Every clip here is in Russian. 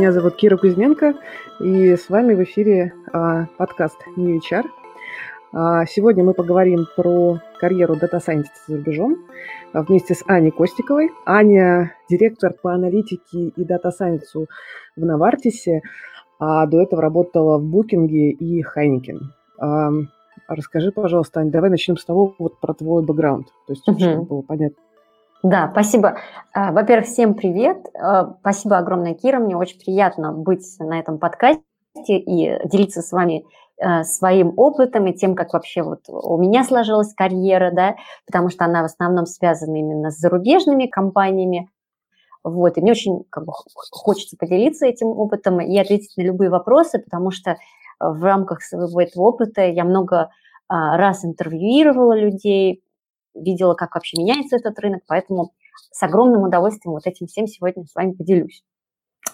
Меня зовут Кира Кузьменко, и с вами в эфире а, подкаст New HR. А, сегодня мы поговорим про карьеру data scientist а за рубежом а, вместе с Аней Костиковой. Аня – директор по аналитике и data science у в Novartis е, а до этого работала в Booking е и Heineken. А, расскажи, пожалуйста, Аня, давай начнем с того, вот про твой бэкграунд, то есть, угу. чтобы было понятно. Да, спасибо. А, во-первых, всем привет. А, спасибо огромное, Кира. Мне очень приятно быть на этом подкасте и делиться с вами а, своим опытом и тем, как вообще вот у меня сложилась карьера, да, потому что она в основном связана именно с зарубежными компаниями. Вот, и мне очень как бы, хочется поделиться этим опытом и ответить на любые вопросы, потому что в рамках своего этого опыта я много раз интервьюировала людей, видела, как вообще меняется этот рынок, поэтому с огромным удовольствием вот этим всем сегодня с вами поделюсь.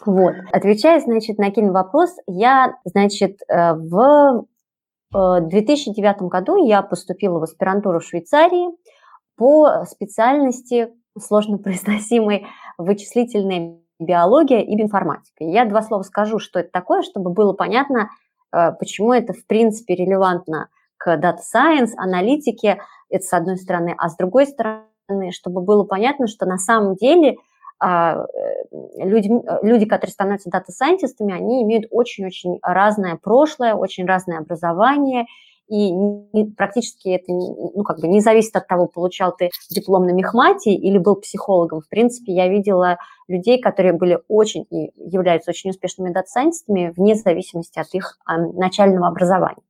Вот. Отвечая, значит, на один вопрос, я, значит, э, в 2009 э, году я поступила в аспирантуру в Швейцарии по специальности сложно произносимой вычислительная биология и информатика. Я два слова скажу, что это такое, чтобы было понятно, э, почему это в принципе релевантно к Data Science, аналитике, это с одной стороны, а с другой стороны, чтобы было понятно, что на самом деле а, э, люди, люди, которые становятся data scientist ами, они имеют очень-очень разное прошлое, очень разное образование, и практически это ну, как бы не зависит от того, получал ты диплом на мехмате или был психологом. В принципе, я видела людей, которые были очень и являются очень успешными data scientist ами вне зависимости от их а, начального образования.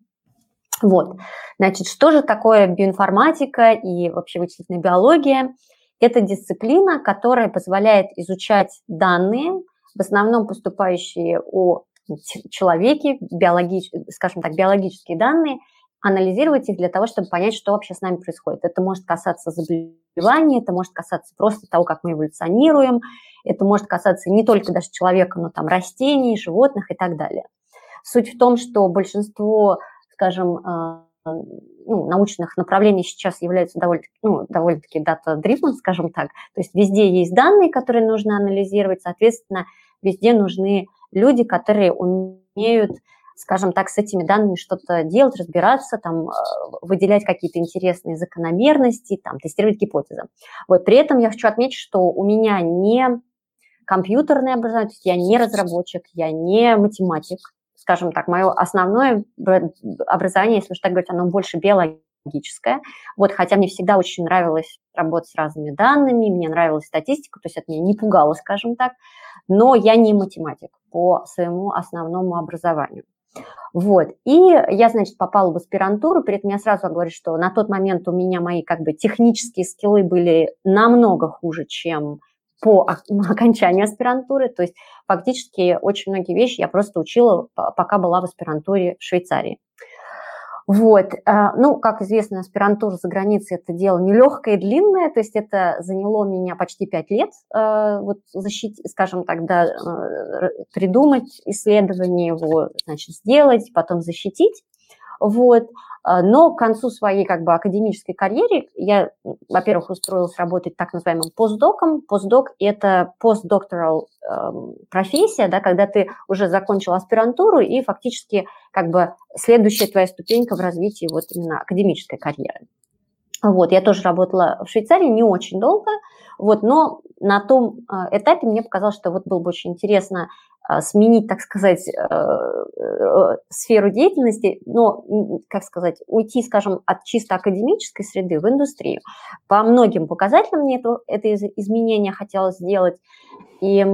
Вот. Значит, что же такое биоинформатика и вообще вычислительная биология? Это дисциплина, которая позволяет изучать данные, в основном поступающие о человеке, биологич, скажем так, биологические данные, анализировать их для того, чтобы понять, что вообще с нами происходит. Это может касаться заболеваний, это может касаться просто того, как мы эволюционируем, это может касаться не только даже человека, но там растений, животных и так далее. Суть в том, что большинство скажем, а, ну, научных направлений сейчас являются довольно, ну, довольно-таки data-driven, скажем так. То есть везде есть данные, которые нужно анализировать, соответственно, везде нужны люди, которые умеют, скажем так, с этими данными что-то делать, разбираться, там, а, выделять какие-то интересные закономерности, там, тестировать гипотезы. Вот, при этом я хочу отметить, что у меня не компьютерное образование, то есть я не разработчик, я не математик, скажем так, мое основное образование, если уж так говорить, оно больше биологическое. Вот, хотя мне всегда очень нравилось работать с разными данными, мне нравилась статистика, то есть это меня не пугало, скажем так, но я не математик по своему основному образованию. Вот. И я, значит, попала в аспирантуру, при этом я сразу говорю, что на тот момент у меня мои как бы технические скиллы были намного хуже, чем по окончании аспирантуры. То есть фактически очень многие вещи я просто учила, пока была в аспирантуре в Швейцарии. Вот. А, ну, как известно, аспирантура за границей – это дело нелегкое и длинное, то есть это заняло меня почти пять лет, а, вот защитить, скажем так, да, э, придумать исследование его, значит, сделать, потом защитить. Вот. А, но к концу своей как бы академической карьеры я, во-первых, устроилась работать так называемым постдоком. Постдок – это постдокторал э, профессия, да, когда ты уже закончил аспирантуру и фактически как бы следующая твоя ступенька в развитии вот именно академической карьеры. Вот, я тоже работала в Швейцарии не очень долго, вот, но на том а, этапе мне показалось, что вот было бы очень интересно сменить, так сказать, э, э, сферу деятельности, но, как сказать, уйти, скажем, от чисто академической среды в индустрию. По многим показателям мне это, это изменение хотелось сделать. И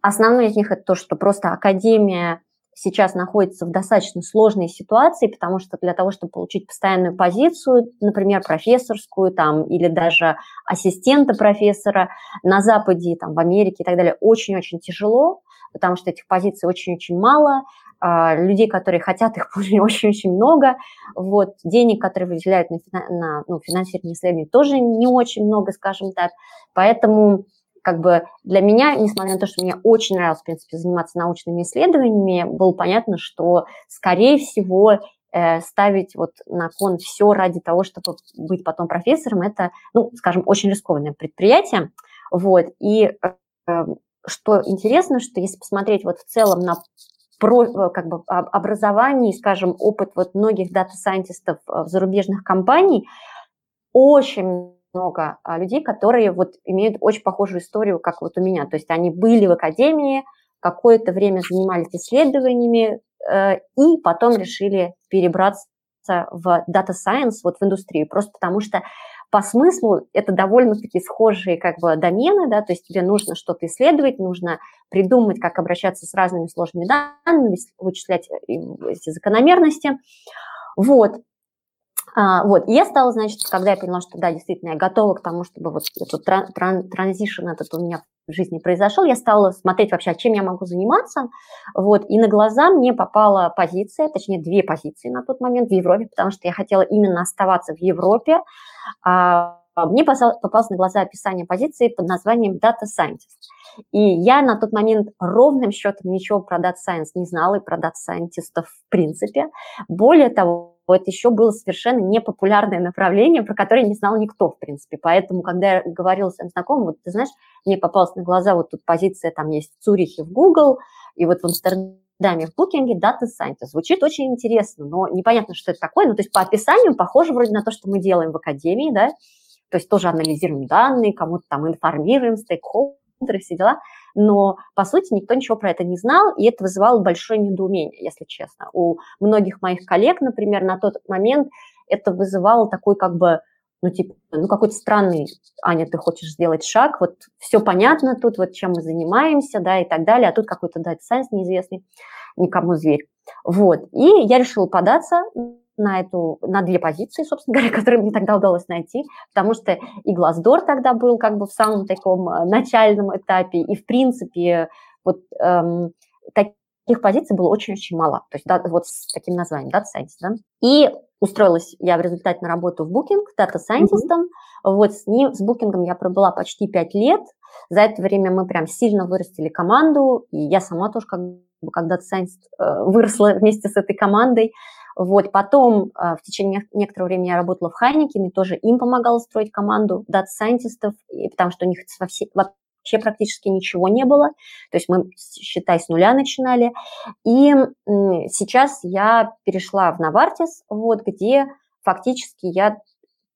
основное из них это то, что просто академия сейчас находится в достаточно сложной ситуации, потому что для того, чтобы получить постоянную позицию, например, профессорскую там, или даже ассистента профессора на Западе, там, в Америке и так далее, очень-очень тяжело, потому что этих позиций очень-очень мало, а, людей, которые хотят их очень-очень много, вот, денег, которые выделяют на, на ну, финансирование исследований, тоже не очень много, скажем так, поэтому как бы для меня, несмотря на то, что мне очень нравилось, в принципе, заниматься научными исследованиями, было понятно, что, скорее всего, э, ставить вот на кон все ради того, чтобы быть потом профессором, это, ну, скажем, очень рискованное предприятие. Вот, и э, что интересно, что если посмотреть вот в целом на про, э, как бы, образование, скажем, опыт вот многих дата-сайентистов в зарубежных компаний, очень много а, людей, которые вот имеют очень похожую историю, как вот у меня. То есть они были в академии, какое-то время занимались исследованиями э, и потом решили перебраться в Data Science, вот в индустрию, просто потому что по смыслу это довольно-таки схожие как бы домены, да, то есть тебе нужно что-то исследовать, нужно придумать, как обращаться с разными сложными данными, вычислять э, эти закономерности. Вот. А, вот, и я стала, значит, когда я поняла, что да, действительно, я готова к тому, чтобы вот этот тран тран транзишн этот у меня в жизни произошел, я стала смотреть вообще, а чем я могу заниматься, вот, и на глаза мне попала позиция, точнее, две позиции на тот момент в Европе, потому что я хотела именно оставаться в Европе, мне попалось на глаза описание позиции под названием Data Scientist. И я на тот момент ровным счетом ничего про Data Science не знала и про Data Scientist в принципе. Более того, это еще было совершенно непопулярное направление, про которое не знал никто, в принципе. Поэтому, когда я говорила своим знакомым, вот ты знаешь, мне попалась на глаза вот тут позиция, там есть в Цюрихе в Google, и вот в Амстердаме в Booking Data Scientist. Звучит очень интересно, но непонятно, что это такое. Ну, то есть по описанию похоже вроде на то, что мы делаем в академии, да, то есть тоже анализируем данные, кому-то там информируем, стейкхолдеры, все дела но, по сути, никто ничего про это не знал, и это вызывало большое недоумение, если честно. У многих моих коллег, например, на тот момент это вызывало такой как бы ну, типа, ну, какой-то странный, Аня, ты хочешь сделать шаг, вот все понятно тут, вот чем мы занимаемся, да, и так далее, а тут какой-то дата сайенс неизвестный, никому зверь. Вот, и я решила податься на, эту, на две позиции, собственно говоря, которые мне тогда удалось найти, потому что и Глаздор тогда был как бы в самом таком э, начальном этапе, и в принципе вот эм, таких позиций было очень-очень мало, то есть да, вот с таким названием, Data Scientist, да. И устроилась я в результате на работу в Booking, Data Scientist, mm-hmm. вот с ним, с Booking я пробыла почти пять лет, за это время мы прям сильно вырастили команду, и я сама тоже как бы как Data Scientist э, выросла вместе с этой командой, вот, потом а, в течение некоторого времени я работала в Хайнекене, тоже им помогала строить команду дата-сайентистов, потому что у них вообще практически ничего не было. То есть мы, считай, с нуля начинали. И сейчас я перешла в Новартис, вот, где фактически я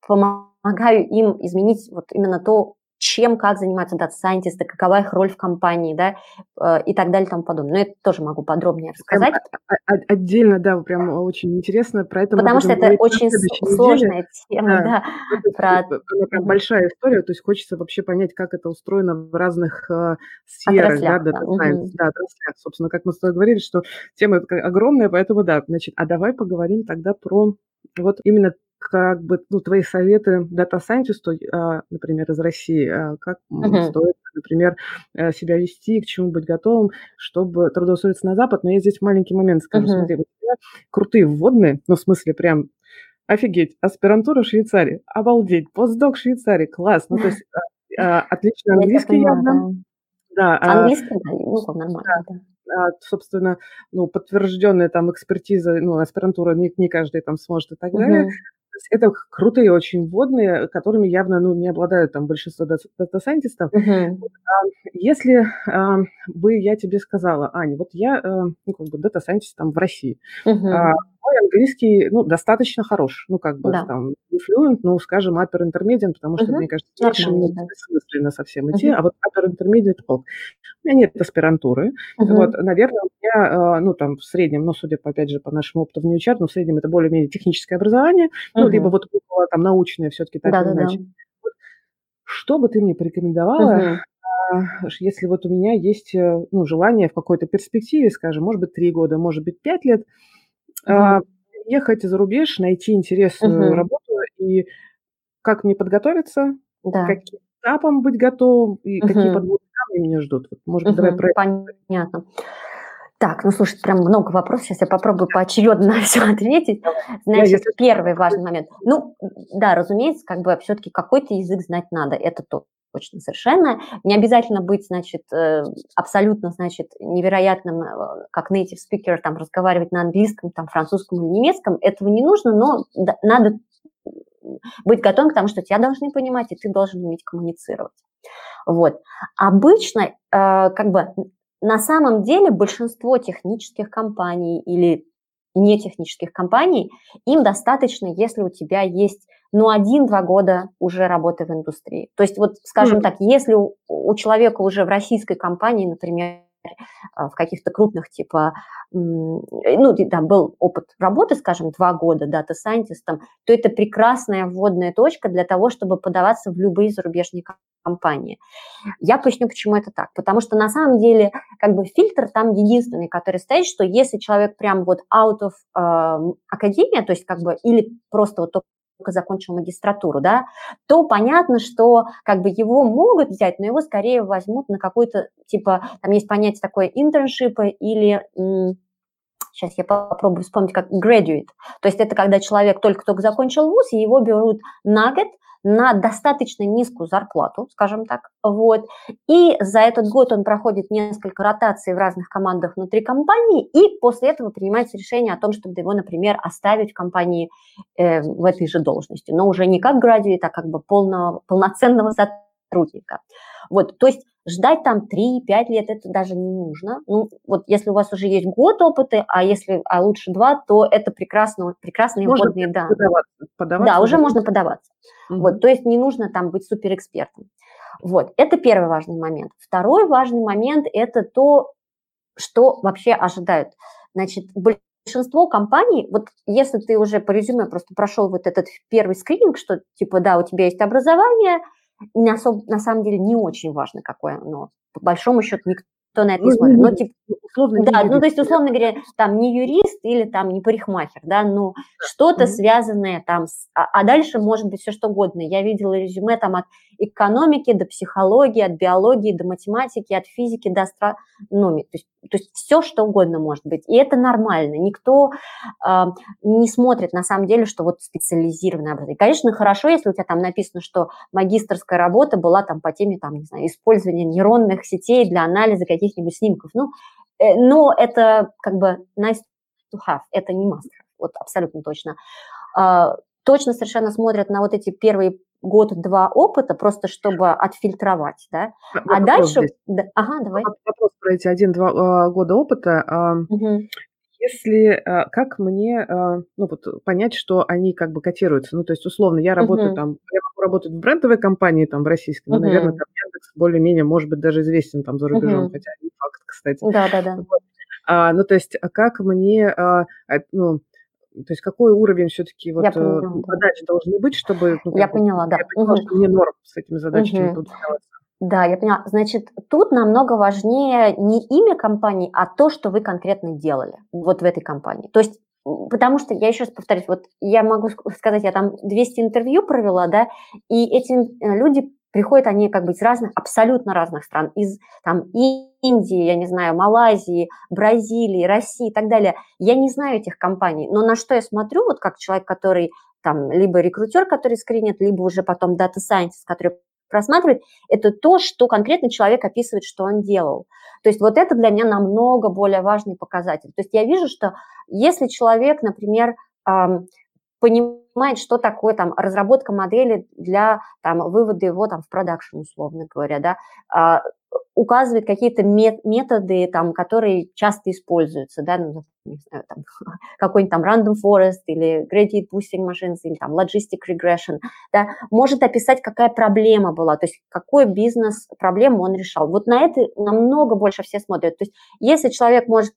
помогаю им изменить вот именно то, чем, как занимаются дата-сайентисты, какова их роль в компании, да, э, и так далее и тому подобное. Но это тоже могу подробнее рассказать. Прям отдельно, да, прям очень интересно про это. Потому что это очень сложная тема, да. да это, про... это прям большая история, то есть хочется вообще понять, как это устроено в разных э, сферах, отраслях, да, да. Угу. да, отраслях. Собственно, как мы с тобой говорили, что тема огромная, поэтому да, значит, а давай поговорим тогда про вот именно как бы ну, твои советы дата-сайентисту, а, например, из России, а, как uh-huh. стоит, например, э, себя вести, к чему быть готовым, чтобы трудоустроиться на Запад. Но я здесь маленький момент скажу. Uh-huh. Смотри, вот у тебя крутые вводные, ну, в смысле, прям офигеть, аспирантура в Швейцарии, обалдеть, постдок в Швейцарии, класс. Ну, то есть а, отлично английский явно. Да, английский, да, нормально, да. Собственно, ну, подтвержденная там экспертиза, ну, аспирантура не, не каждый там сможет и так далее есть это крутые очень вводные, которыми явно ну, не обладают там большинство дата-сайентистов. Uh-huh. Если а, бы я тебе сказала, Аня, вот я э, ну, как бы дата-сайентист там в России, uh-huh мой английский, ну, достаточно хорош. Ну, как бы да. там не fluent, ну, скажем, upper intermediate, потому что, угу. мне кажется, дальше мне да. бессмысленно совсем идти, угу. а вот upper intermediate ок. У меня нет аспирантуры. Угу. Вот, наверное, у меня, э, ну, там, в среднем, ну, судя, по, опять же, по нашему опыту в NewHR, ну, в среднем это более-менее техническое образование, угу. ну, либо вот там научное все-таки так да, или да, иначе. Да. Вот, что бы ты мне порекомендовала, угу если вот у меня есть э, ну, желание в какой-то перспективе, скажем, может быть, три года, может быть, пять лет, а, ехать за рубеж, найти интересную Мгм. работу и как мне подготовиться, Да. каким этапом быть готовым и какие Мгм. подводные камни меня ждут. Вот, может быть, давай про. Понятно. Так, ну слушай, прям много вопросов. Сейчас я попробую поочередно на все ответить. Значит, первый важный момент. Ну, да, разумеется, как бы все-таки какой-то язык знать надо, это то точно совершенно. Не обязательно быть, значит, э, абсолютно, значит, невероятным, э, как native speaker, там, разговаривать на английском, там, французском или немецком. Этого не нужно, но надо быть готовым к тому, что тебя должны понимать, и ты должен уметь коммуницировать. Вот. Обычно, э, как бы, на самом деле большинство технических компаний или нетехнических компаний, им достаточно, если у тебя есть ну, один-два года уже работы в индустрии. То есть, вот, скажем mm. так, если у, у человека уже в российской компании, например, в каких-то крупных, типа, ну, там был опыт работы, скажем, два года дата-сайентистом, то это прекрасная вводная точка для того, чтобы подаваться в любые зарубежные компании. Я поясню, почему это так. Потому что на самом деле как бы фильтр там единственный, который стоит, что если человек прям вот out of э, академия, то есть как бы или просто вот только только закончил магистратуру, да, то понятно, что как бы его могут взять, но его скорее возьмут на какой-то, типа, там есть понятие такое интерншипа или сейчас я попробую вспомнить, как graduate. То есть это когда человек только-только закончил вуз, и его берут на год, на достаточно низкую зарплату, скажем так, вот, и за этот год он проходит несколько ротаций в разных командах внутри компании, и после этого принимается решение о том, чтобы его, например, оставить в компании э, в этой же должности, но уже не как градиует, а как бы полного, полноценного сотрудника. Вот, то есть ждать там 3-5 лет это даже не нужно. Ну, вот если у вас уже есть год опыта, а если а лучше два, то это прекрасно, прекрасные можно вводные данные. Подаваться, подаваться, да, уже можно подаваться. Угу. Вот, то есть не нужно там быть суперэкспертом. Вот, это первый важный момент. Второй важный момент – это то, что вообще ожидают. Значит, большинство компаний, вот если ты уже по резюме просто прошел вот этот первый скрининг, что типа, да, у тебя есть образование – на, особ... на самом деле не очень важно, какое оно. По большому счету никто на это не ну, смотрит. Но, типа, условно, да, ну, то есть, условно говоря, там не юрист или там не парикмахер, да, но что-то mm-hmm. связанное там, с, а, а дальше может быть все что угодно. Я видела резюме там от экономики до психологии, от биологии до математики, от физики до астрономии. То есть, то есть все что угодно может быть. И это нормально. Никто э, не смотрит на самом деле, что вот специализированное образование. Конечно, хорошо, если у тебя там написано, что магистрская работа была там по теме, там, не знаю, использования нейронных сетей для анализа каких-нибудь снимков. Ну, э, но это как бы nice to have, это не must have, вот абсолютно точно. Э, точно совершенно смотрят на вот эти первые год-два опыта, просто чтобы отфильтровать, да. А, а дальше... Да, ага, давай. Вопрос про эти один-два года опыта. Угу. Если, а, как мне, а, ну, вот понять, что они как бы котируются? Ну, то есть, условно, я работаю угу. там, я могу работать в брендовой компании, там, в российской, угу. наверное, там Яндекс более-менее, может быть, даже известен там за рубежом, угу. хотя не факт, кстати. Да-да-да. Вот. А, ну, то есть, как мне, а, ну, то есть какой уровень все-таки вот э, задач должны быть, чтобы... Ну, я поняла, да. Я поняла, угу. что мне норм с этими задачами угу. Да, я поняла. Значит, тут намного важнее не имя компании, а то, что вы конкретно делали вот в этой компании. То есть Потому что, я еще раз повторюсь, вот я могу сказать, я там 200 интервью провела, да, и эти э, люди приходят они как бы из разных, абсолютно разных стран, из там Индии, я не знаю, Малайзии, Бразилии, России и так далее. Я не знаю этих компаний, но на что я смотрю, вот как человек, который там либо рекрутер, который скринит, либо уже потом дата сайентист, который просматривает, это то, что конкретно человек описывает, что он делал. То есть вот это для меня намного более важный показатель. То есть я вижу, что если человек, например, понимает, что такое там разработка модели для там, вывода его там, в продакшн, условно говоря, да, а, указывает какие-то методы, там, которые часто используются, да, ну, не знаю, там, какой-нибудь там random forest или gradient boosting machines или там logistic regression, да, может описать, какая проблема была, то есть какой бизнес-проблему он решал. Вот на это намного больше все смотрят. То есть если человек может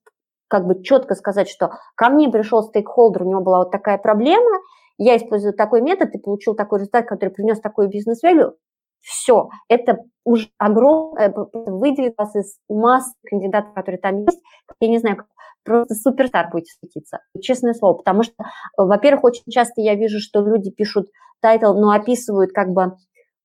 как бы четко сказать, что ко мне пришел стейкхолдер, у него была вот такая проблема, я использую такой метод и получил такой результат, который принес такой бизнес-вэлю, все, это уже огромное, выделит вас из массы кандидатов, которые там есть, я не знаю, просто superstar будете светиться, честное слово, потому что, во-первых, очень часто я вижу, что люди пишут title, но описывают как бы,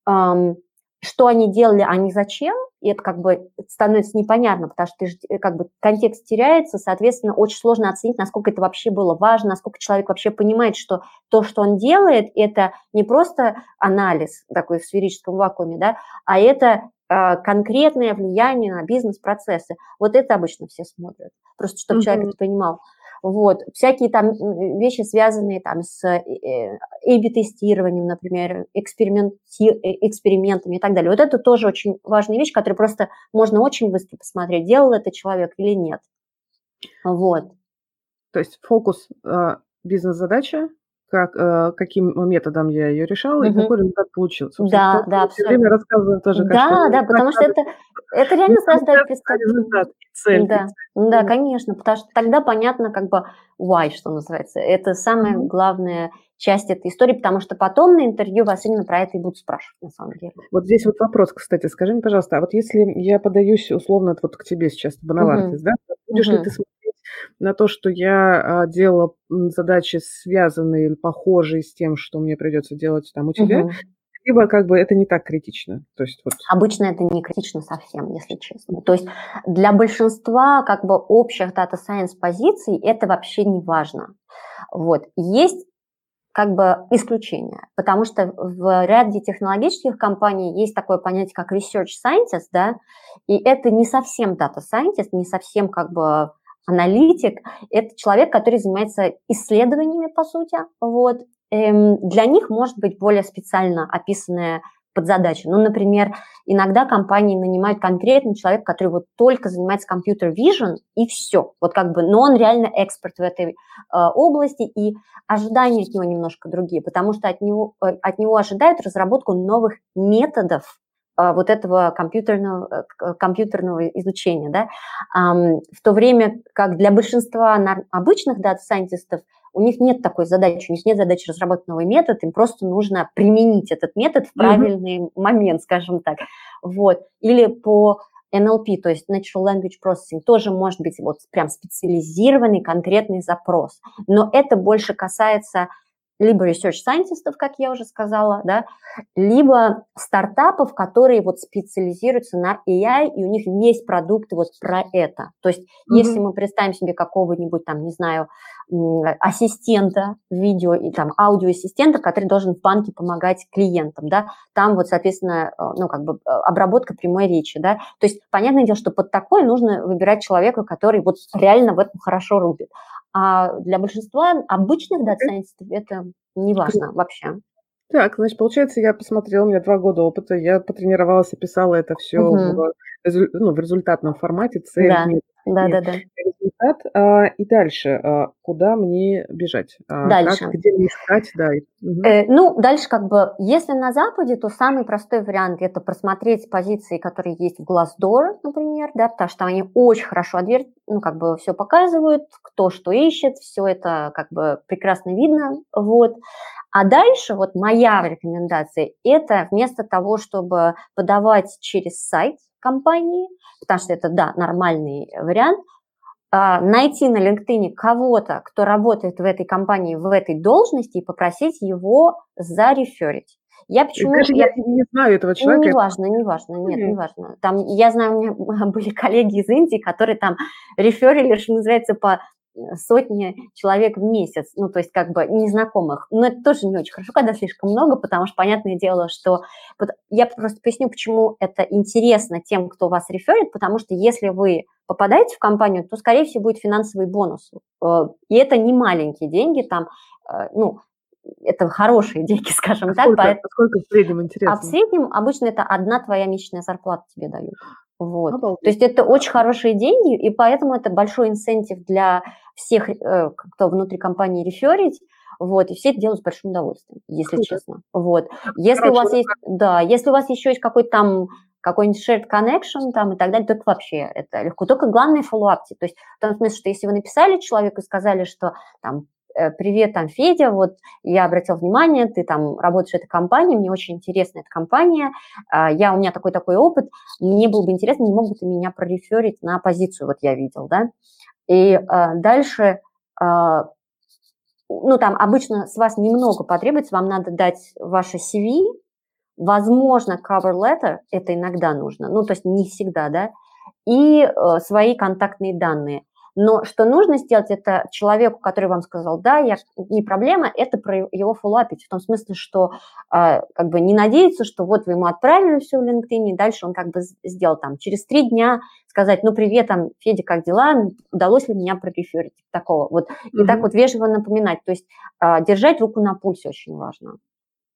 эм, что они делали, а не зачем, и это как бы становится непонятно, потому что ты же, э, как бы контекст теряется, соответственно, очень сложно оценить, насколько это вообще было важно, насколько человек вообще понимает, что то, что он делает, это не просто анализ такой в сферическом вакууме, да, а это э, конкретное влияние на бизнес-процессы. Вот это обычно все смотрят, просто чтобы mm-hmm. человек это понимал. Вот, всякие там вещи, связанные там с A-B-тестированием, например, эксперименти, экспериментами и так далее. Вот это тоже очень важная вещь, которую просто можно очень быстро посмотреть, делал это человек или нет. Вот. То есть фокус э, бизнес-задача, как, э, каким методом я ее решала угу. и какой результат получился. Да, да, все время рассказываем тоже, как Да, да, потому что это, это реально создает результат, цель. Да, да, конечно, потому что тогда понятно, как бы, why, что называется. Это самая угу. главная часть этой истории, потому что потом на интервью вас именно про это и будут спрашивать, на самом деле. Вот здесь вот вопрос, кстати, скажи мне, пожалуйста, а вот если я подаюсь условно вот к тебе сейчас, Бонавартис, угу. да, будешь угу. ли ты смотреть на то, что я а, делала задачи, связанные или похожие с тем, что мне придется делать там у тебя, угу. либо как бы это не так критично. То есть, вот. Обычно это не критично совсем, если честно. То есть для большинства как бы общих Data Science позиций это вообще не важно. Вот. Есть как бы исключение, потому что в ряде технологических компаний есть такое понятие, как research scientist, да, и это не совсем data scientist, не совсем как бы аналитик – это человек, который занимается исследованиями, по сути. Вот. Эм, для них может быть более специально описанная подзадача. Ну, например, иногда компании нанимают конкретный человек, который вот только занимается компьютер vision, и все. Вот как бы, но он реально эксперт в этой э, области, и ожидания от него немножко другие, потому что от него, э, от него ожидают разработку новых методов вот этого компьютерного, э, компьютерного изучения. Да? В то время как для большинства обычных дата-сайентистов у них нет такой задачи, у них нет задачи разработать новый метод, им просто нужно применить этот метод в правильный mm-hmm. момент, скажем так. Вот. Или по NLP, то есть Natural Language Processing, тоже может быть вот прям специализированный конкретный запрос. Но это больше касается либо research scientistов, как я уже сказала, да, либо стартапов, которые вот специализируются на AI, и у них весь продукт вот про это. То есть mm-hmm. если мы представим себе какого-нибудь там, не знаю, ассистента видео и там аудиоассистента, который должен в банке помогать клиентам, да, там вот, соответственно, э, ну, как бы э, обработка прямой речи, да, то есть понятное дело, что под такое нужно выбирать человека, который вот реально в этом хорошо рубит. А для большинства обычных дата-сайентистов это не важно вообще. Так, значит, получается, я посмотрела, у меня два года опыта, я потренировалась и писала это все угу. в, ну, в результатном формате, цель, да. Да, да, да. Результат. А, и дальше, а, куда мне бежать? А, дальше. Как, где мне искать? Да. Угу. Э, ну, дальше как бы, если на Западе, то самый простой вариант – это просмотреть позиции, которые есть в Glassdoor, например, да, потому что они очень хорошо отвер... ну, как бы все показывают, кто что ищет, все это как бы прекрасно видно, вот. А дальше вот моя рекомендация – это вместо того, чтобы подавать через сайт, компании, потому что это, да, нормальный вариант, а, найти на LinkedIn кого-то, кто работает в этой компании, в этой должности, и попросить его зареферить. Я почему... я, я не знаю этого человека. Не важно, не важно, нет, mm-hmm. не важно. Там, я знаю, у меня были коллеги из Индии, которые там реферили, что называется, по сотни человек в месяц, ну, то есть как бы незнакомых. Но это тоже не очень хорошо, когда слишком много, потому что понятное дело, что... Я просто поясню, почему это интересно тем, кто вас реферит, потому что если вы попадаете в компанию, то, скорее всего, будет финансовый бонус. Э, и это не маленькие деньги, там, э, ну, это хорошие деньги, скажем а так. Сколько, поэтому... сколько в среднем интересно? А в среднем обычно это одна твоя месячная зарплата тебе дают. Вот. То есть это очень хорошие деньги, и поэтому это большой инсентив для всех, э, кто внутри компании реферить, вот, и все это делают с большим удовольствием, если Круто. честно. Вот. Если Хорошо, у вас есть, да, если у вас еще есть какой-то там какой-нибудь shared connection там и так далее, то вообще это легко. Только главное follow-up. То есть в том смысле, что если вы написали человеку и сказали, что там Э, привет, там, Федя, вот я обратил внимание, ты там работаешь в этой компании, мне очень интересна эта компания, а, я, у меня такой-такой опыт, мне было бы интересно, не мог бы ты меня прореферить на позицию, вот я видел, да, и а, дальше, а, ну, там обычно с вас немного потребуется, вам надо дать ваше CV, возможно, cover letter, это иногда нужно, ну, то есть не всегда, да, и э, свои контактные данные – Но что нужно сделать, это человеку, который вам сказал, да, я, не проблема, это про его фоллапить, в том смысле, что э, как бы не надеяться, что вот вы ему отправили все в LinkedIn, и дальше он как бы сделал там через три дня сказать, ну, привет, там, Федя, как дела, удалось ли меня прореферить, такого вот. И mm-hmm. так вот вежливо напоминать, то есть э, держать руку на пульсе очень важно.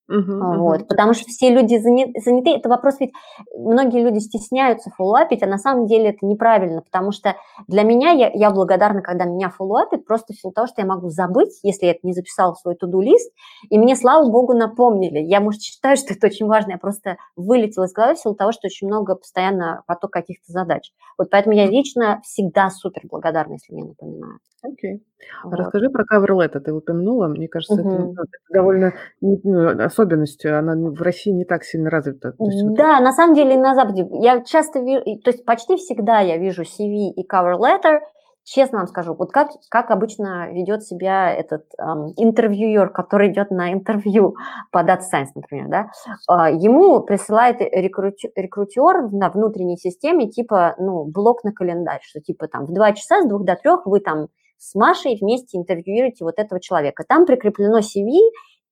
Uh-huh, вот, uh-huh. Потому что все люди заняты. Это вопрос ведь многие люди стесняются фоллоуапить, а на самом деле это неправильно, потому что для меня я, я благодарна, когда меня фоллоуапят, просто в силу того, что я могу забыть, если я это не записала в свой туду-лист, и мне, слава богу, напомнили. Я, может, считаю, что это очень важно, я просто вылетела из головы в силу того, что очень много постоянно поток каких-то задач. Вот поэтому я лично всегда супер благодарна, если мне напоминают. Окей. Okay. Вот. Расскажи про cover letter, ты упомянула. Мне кажется, это, это довольно ну, особенность, она в России не так сильно развита. есть, да, вот... на самом деле на Западе я часто вижу, то есть почти всегда я вижу CV и cover letter, честно вам скажу, вот как, как обычно ведет себя этот эм, интервьюер, который идет на интервью по Data Science, например, да, э, ему присылает рекрути, рекрутер на внутренней системе типа, ну, блок на календарь, что типа там в 2 часа с 2 до 3 вы там с Машей вместе интервьюируете вот этого человека. Там прикреплено CV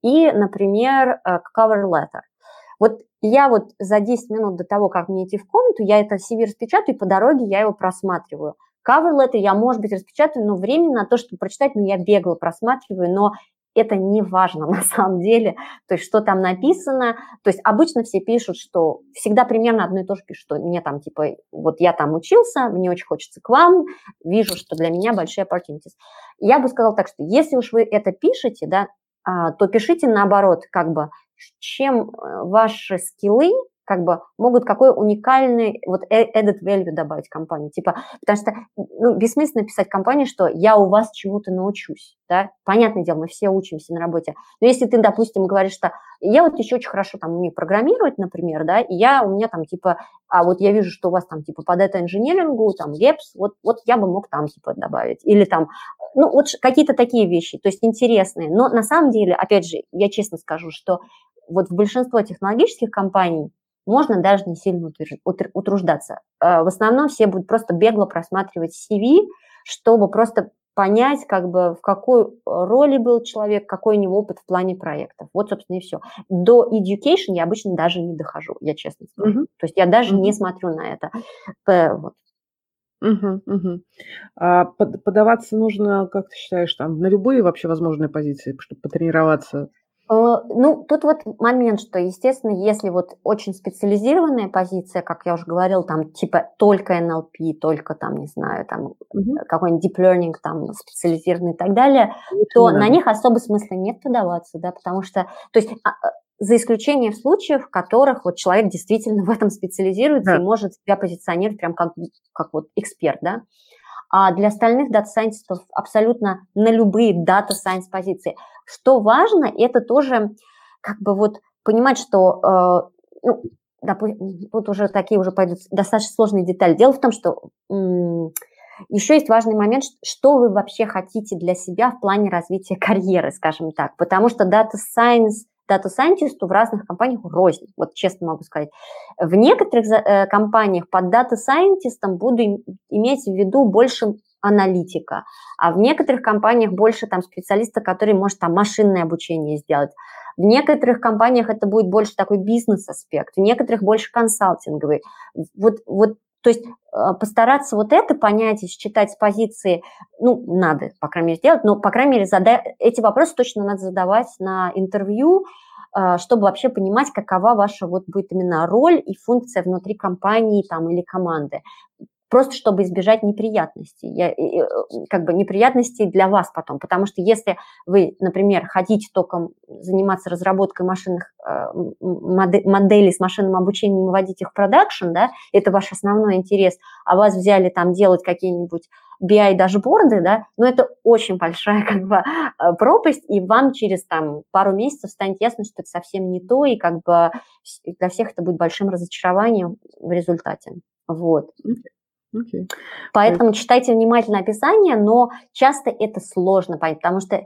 и, например, э, cover letter. Вот я вот за 10 минут до того, как мне идти в комнату, я это CV распечатаю, и по дороге я его просматриваю. Cover letter я, может быть, распечатаю, но времени на то, чтобы прочитать, ну, я бегло просматриваю, но это не важно на самом деле, то есть что там написано, то есть обычно все пишут, что всегда примерно одно и то же пишут, что мне там типа, вот я там учился, мне очень хочется к вам, вижу, что для меня большие opportunities. Я бы сказала так, что если уж вы это пишете, да, то пишите наоборот, как бы, чем э, ваши скиллы как бы могут какой уникальный вот э, added value добавить компании. Типа, потому что ну, бессмысленно писать компании, что я у вас чему-то научусь. Да? Понятное дело, мы все учимся на работе. Но если ты, допустим, говоришь, что я вот еще очень хорошо там умею программировать, например, да, и я у меня там типа, а вот я вижу, что у вас там типа по дата-инженерингу, там GEPS, вот, вот я бы мог там типа добавить. Или там, ну вот какие-то такие вещи, то есть интересные. Но на самом деле, опять же, я честно скажу, что вот в большинство технологических компаний можно даже не сильно утруждаться. Э, в основном все будут просто бегло просматривать CV, чтобы просто понять, как бы в какой роли был человек, какой у него опыт в плане проектов. Вот, собственно, и все. До education я обычно даже не дохожу, я честно скажу. Uh-huh. То есть я даже uh-huh. не смотрю на это. Вот. Угу, угу. А подаваться нужно, как ты считаешь, там на любые вообще возможные позиции, чтобы потренироваться? Э, ну, тут вот момент, что, естественно, если вот очень специализированная позиция, как я уже говорил, там типа только NLP, только там, не знаю, там угу. какой-нибудь deep learning, там специализированный и так далее, Это то на них особо смысла нет подаваться, да, потому что, то есть а, а, за исключением случаев, в которых вот человек действительно в этом специализируется да. и может себя позиционировать прям как, как вот эксперт, да. А для остальных дата-сайентистов абсолютно на любые data science позиции. Что важно, это тоже как бы вот понимать, что э, ну, тут уже такие уже пойдут достаточно сложные детали. Дело в том, что еще есть важный момент, что вы вообще хотите для себя в плане развития карьеры, скажем так, потому что Data Science, Scientist в разных компаниях рознь, вот честно могу сказать. В некоторых э, компаниях под Scientist буду иметь в виду больше аналитика, а в некоторых компаниях больше там специалиста, который может там машинное обучение сделать. В некоторых компаниях это будет больше такой бизнес-аспект, в некоторых больше консалтинговый. Вот, вот то есть э, постараться вот это понять и считать с позиции, ну, надо, по крайней мере, сделать, но, по крайней мере, зада... эти вопросы точно надо задавать на интервью, э, чтобы вообще понимать, какова ваша вот будет именно роль и функция внутри компании там, или команды просто чтобы избежать неприятностей, я, как бы неприятностей для вас потом, потому что если вы, например, хотите только заниматься разработкой машинных э, моделей с машинным обучением и вводить их в продакшн, да, это ваш основной интерес, а вас взяли там делать какие-нибудь BI-дашборды, да, но это очень большая как бы э, пропасть, и вам через там пару месяцев станет ясно, что это совсем не то, и как бы для всех это будет большим разочарованием в результате. Вот. Okay. Поэтому читайте внимательно описание, но часто это сложно понять, потому что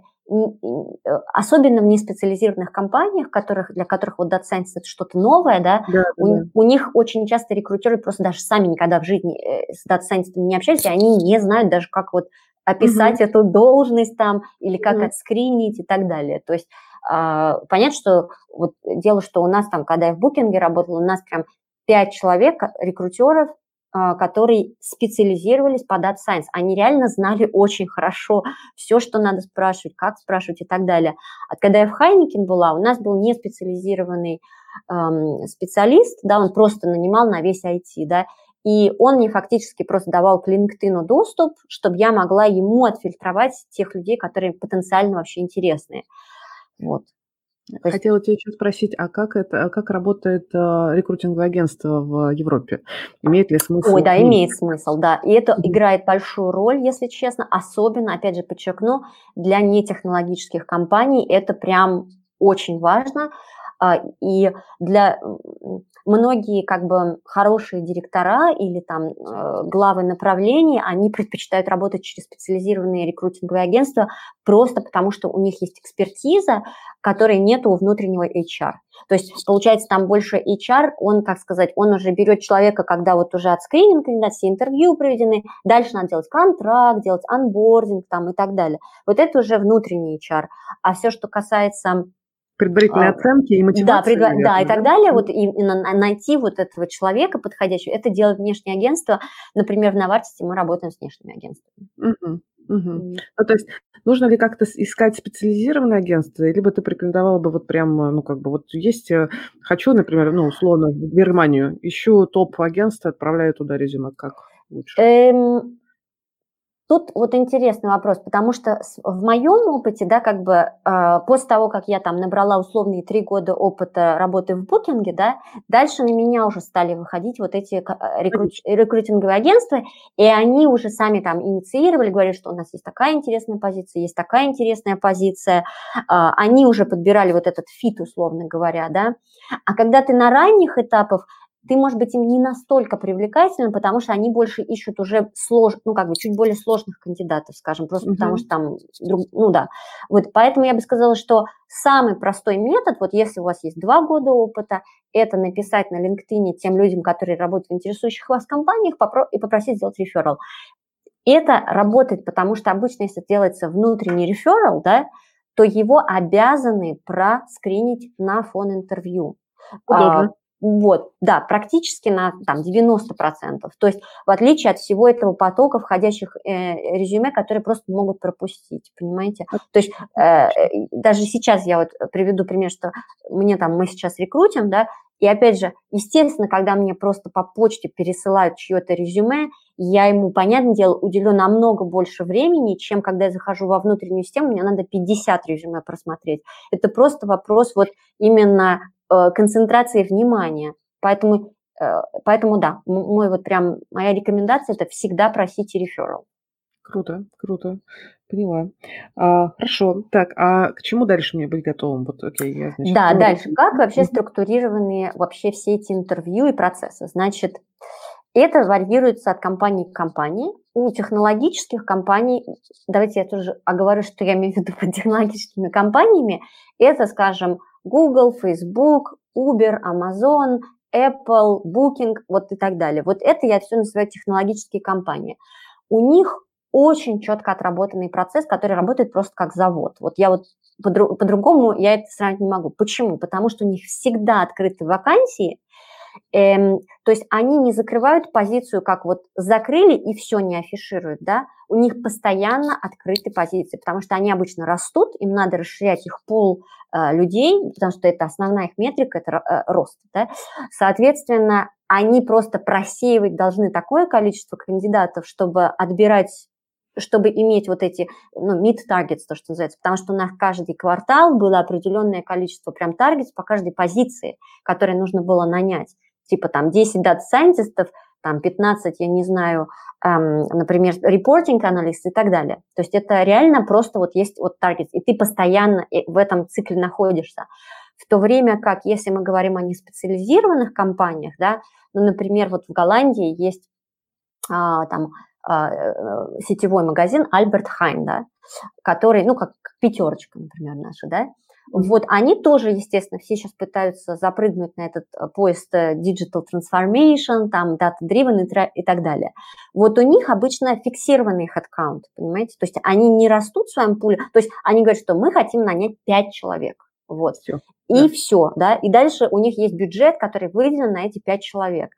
особенно в неспециализированных компаниях, которых, для которых вот Data Science это что-то новое, да, да, у, да, у них очень часто рекрутеры просто даже сами никогда в жизни э, с Data Science не общались, и они не знают даже, как вот описать угу. эту должность там, или как угу. отскринить и так далее. То есть э, понятно, что вот дело, что у нас там, когда я в букинге работала, у нас прям пять человек, рекрутеров, а, которые специализировались по Data Science. Они реально знали очень хорошо все, что надо спрашивать, как спрашивать и так далее. А когда я в Хайникен была, у нас был не специализированный эм, специалист, да, он просто нанимал на весь IT, да, и он мне фактически просто давал к LinkedIn доступ, чтобы я могла ему отфильтровать тех людей, которые потенциально вообще интересные. Вот. Хотела тебя еще спросить, а как это, а как работает э, рекрутинговое агентство в Европе? Имеет ли смысл? Ой, да, имеет смысл, да. И это играет большую роль, если честно, особенно, опять же, подчеркну, для нетехнологических компаний это прям очень важно. А, и для многие как бы хорошие директора или там э, главы направлений, они предпочитают работать через специализированные рекрутинговые агентства просто потому, что у них есть экспертиза, которой нет у внутреннего HR. То есть, получается, там больше HR, он, как сказать, он уже берет человека, когда вот уже от скрининга кандидат, все интервью проведены, дальше надо делать контракт, делать анбординг там и так далее. Вот это уже внутренний HR. А все, что касается предварительные а, оценки и мотивация. Да, предва- наверное, да, и так далее. Вот и, и найти вот этого человека подходящего, это делает внешнее агентство. Например, в Навартисе мы работаем с внешними агентствами. Угу, угу. Mm. Ну, то есть нужно ли как-то искать специализированное агентство, либо ты порекомендовала бы вот прям, ну, как бы вот есть, э, хочу, например, ну, условно, в Германию, ищу топ-агентство, отправляю туда резюме, как лучше? Эм, Тут вот интересный вопрос, потому что в моем опыте, да, как бы э, после того, как я там набрала условные три года опыта работы в букинге, да, дальше на меня уже стали выходить вот эти э, рекру... рекрутинговые агентства, и они уже сами там инициировали, говорили, что у нас есть такая интересная позиция, есть такая интересная позиция, э, они уже подбирали вот этот фит, условно говоря, да. А когда ты на ранних этапах, ты, может быть, им не настолько привлекательным, потому что они больше ищут уже слож, ну, как бы чуть более сложных кандидатов, скажем, просто mm-hmm. потому что там, ну да. Вот поэтому я бы сказала, что самый простой метод, вот если у вас есть два года опыта, это написать на LinkedIn тем людям, которые работают в интересующих вас компаниях, попро- и попросить сделать реферал. Это работает, потому что обычно, если делается внутренний реферал, да, то его обязаны проскринить на фон интервью. Удобно. А, вот, да, практически на там, 90%. То есть в отличие от всего этого потока входящих э, резюме, которые просто могут пропустить, понимаете? То есть э, даже сейчас я вот приведу пример, что мне там, мы сейчас рекрутим, да, и опять же, естественно, когда мне просто по почте пересылают чье-то резюме, я ему, понятное дело, уделю намного больше времени, чем когда я захожу во внутреннюю систему, мне надо 50 резюме просмотреть. Это просто вопрос вот именно Э, концентрации внимания. Поэтому, э, поэтому да, мой вот прям, моя рекомендация – это всегда просите реферал. Круто, круто. Поняла. А, хорошо. Так, а к чему дальше мне быть готовым? Вот, окей, я, значит, да, дальше. Как вообще структурированы вообще все эти интервью и процессы? Значит, это варьируется от компании к компании. У технологических компаний, давайте я тоже оговорю, что я имею в виду под технологическими компаниями, это, скажем, Google, Facebook, Uber, Amazon, Apple, Booking, вот и так далее. Вот это я все называю технологические компании. У них очень четко отработанный процесс, который работает просто как завод. Вот я вот по-другому я это сравнить не могу. Почему? Потому что у них всегда открыты вакансии, то есть они не закрывают позицию, как вот закрыли и все не афишируют, да, у них постоянно открыты позиции, потому что они обычно растут, им надо расширять их пол э, людей, потому что это основная их метрика, это э, рост, да, соответственно, они просто просеивать должны такое количество кандидатов, чтобы отбирать чтобы иметь вот эти, ну, meet targets, то, что называется, потому что у нас каждый квартал было определенное количество прям targets по каждой позиции, которые нужно было нанять. Типа там 10 дата-сайентистов, там 15, я не знаю, эм, например, reporting analyst и так далее. То есть это реально просто вот есть вот target, и ты постоянно в этом цикле находишься. В то время как, если мы говорим о неспециализированных компаниях, да, ну, например, вот в Голландии есть а, там э, сетевой магазин Альберт Хайн, да, который, ну, как пятерочка, например, наша, да, вот они тоже, естественно, все сейчас пытаются запрыгнуть на этот э, поезд э, Digital Transformation, там Data-Driven и, так далее. Вот у них обычно фиксированный аккаунт, понимаете? То есть они не растут в своем пуле, то есть они говорят, что мы хотим нанять 5 человек. Вот. Все. И да. все, да. И дальше у них есть бюджет, который выделен на эти 5 человек.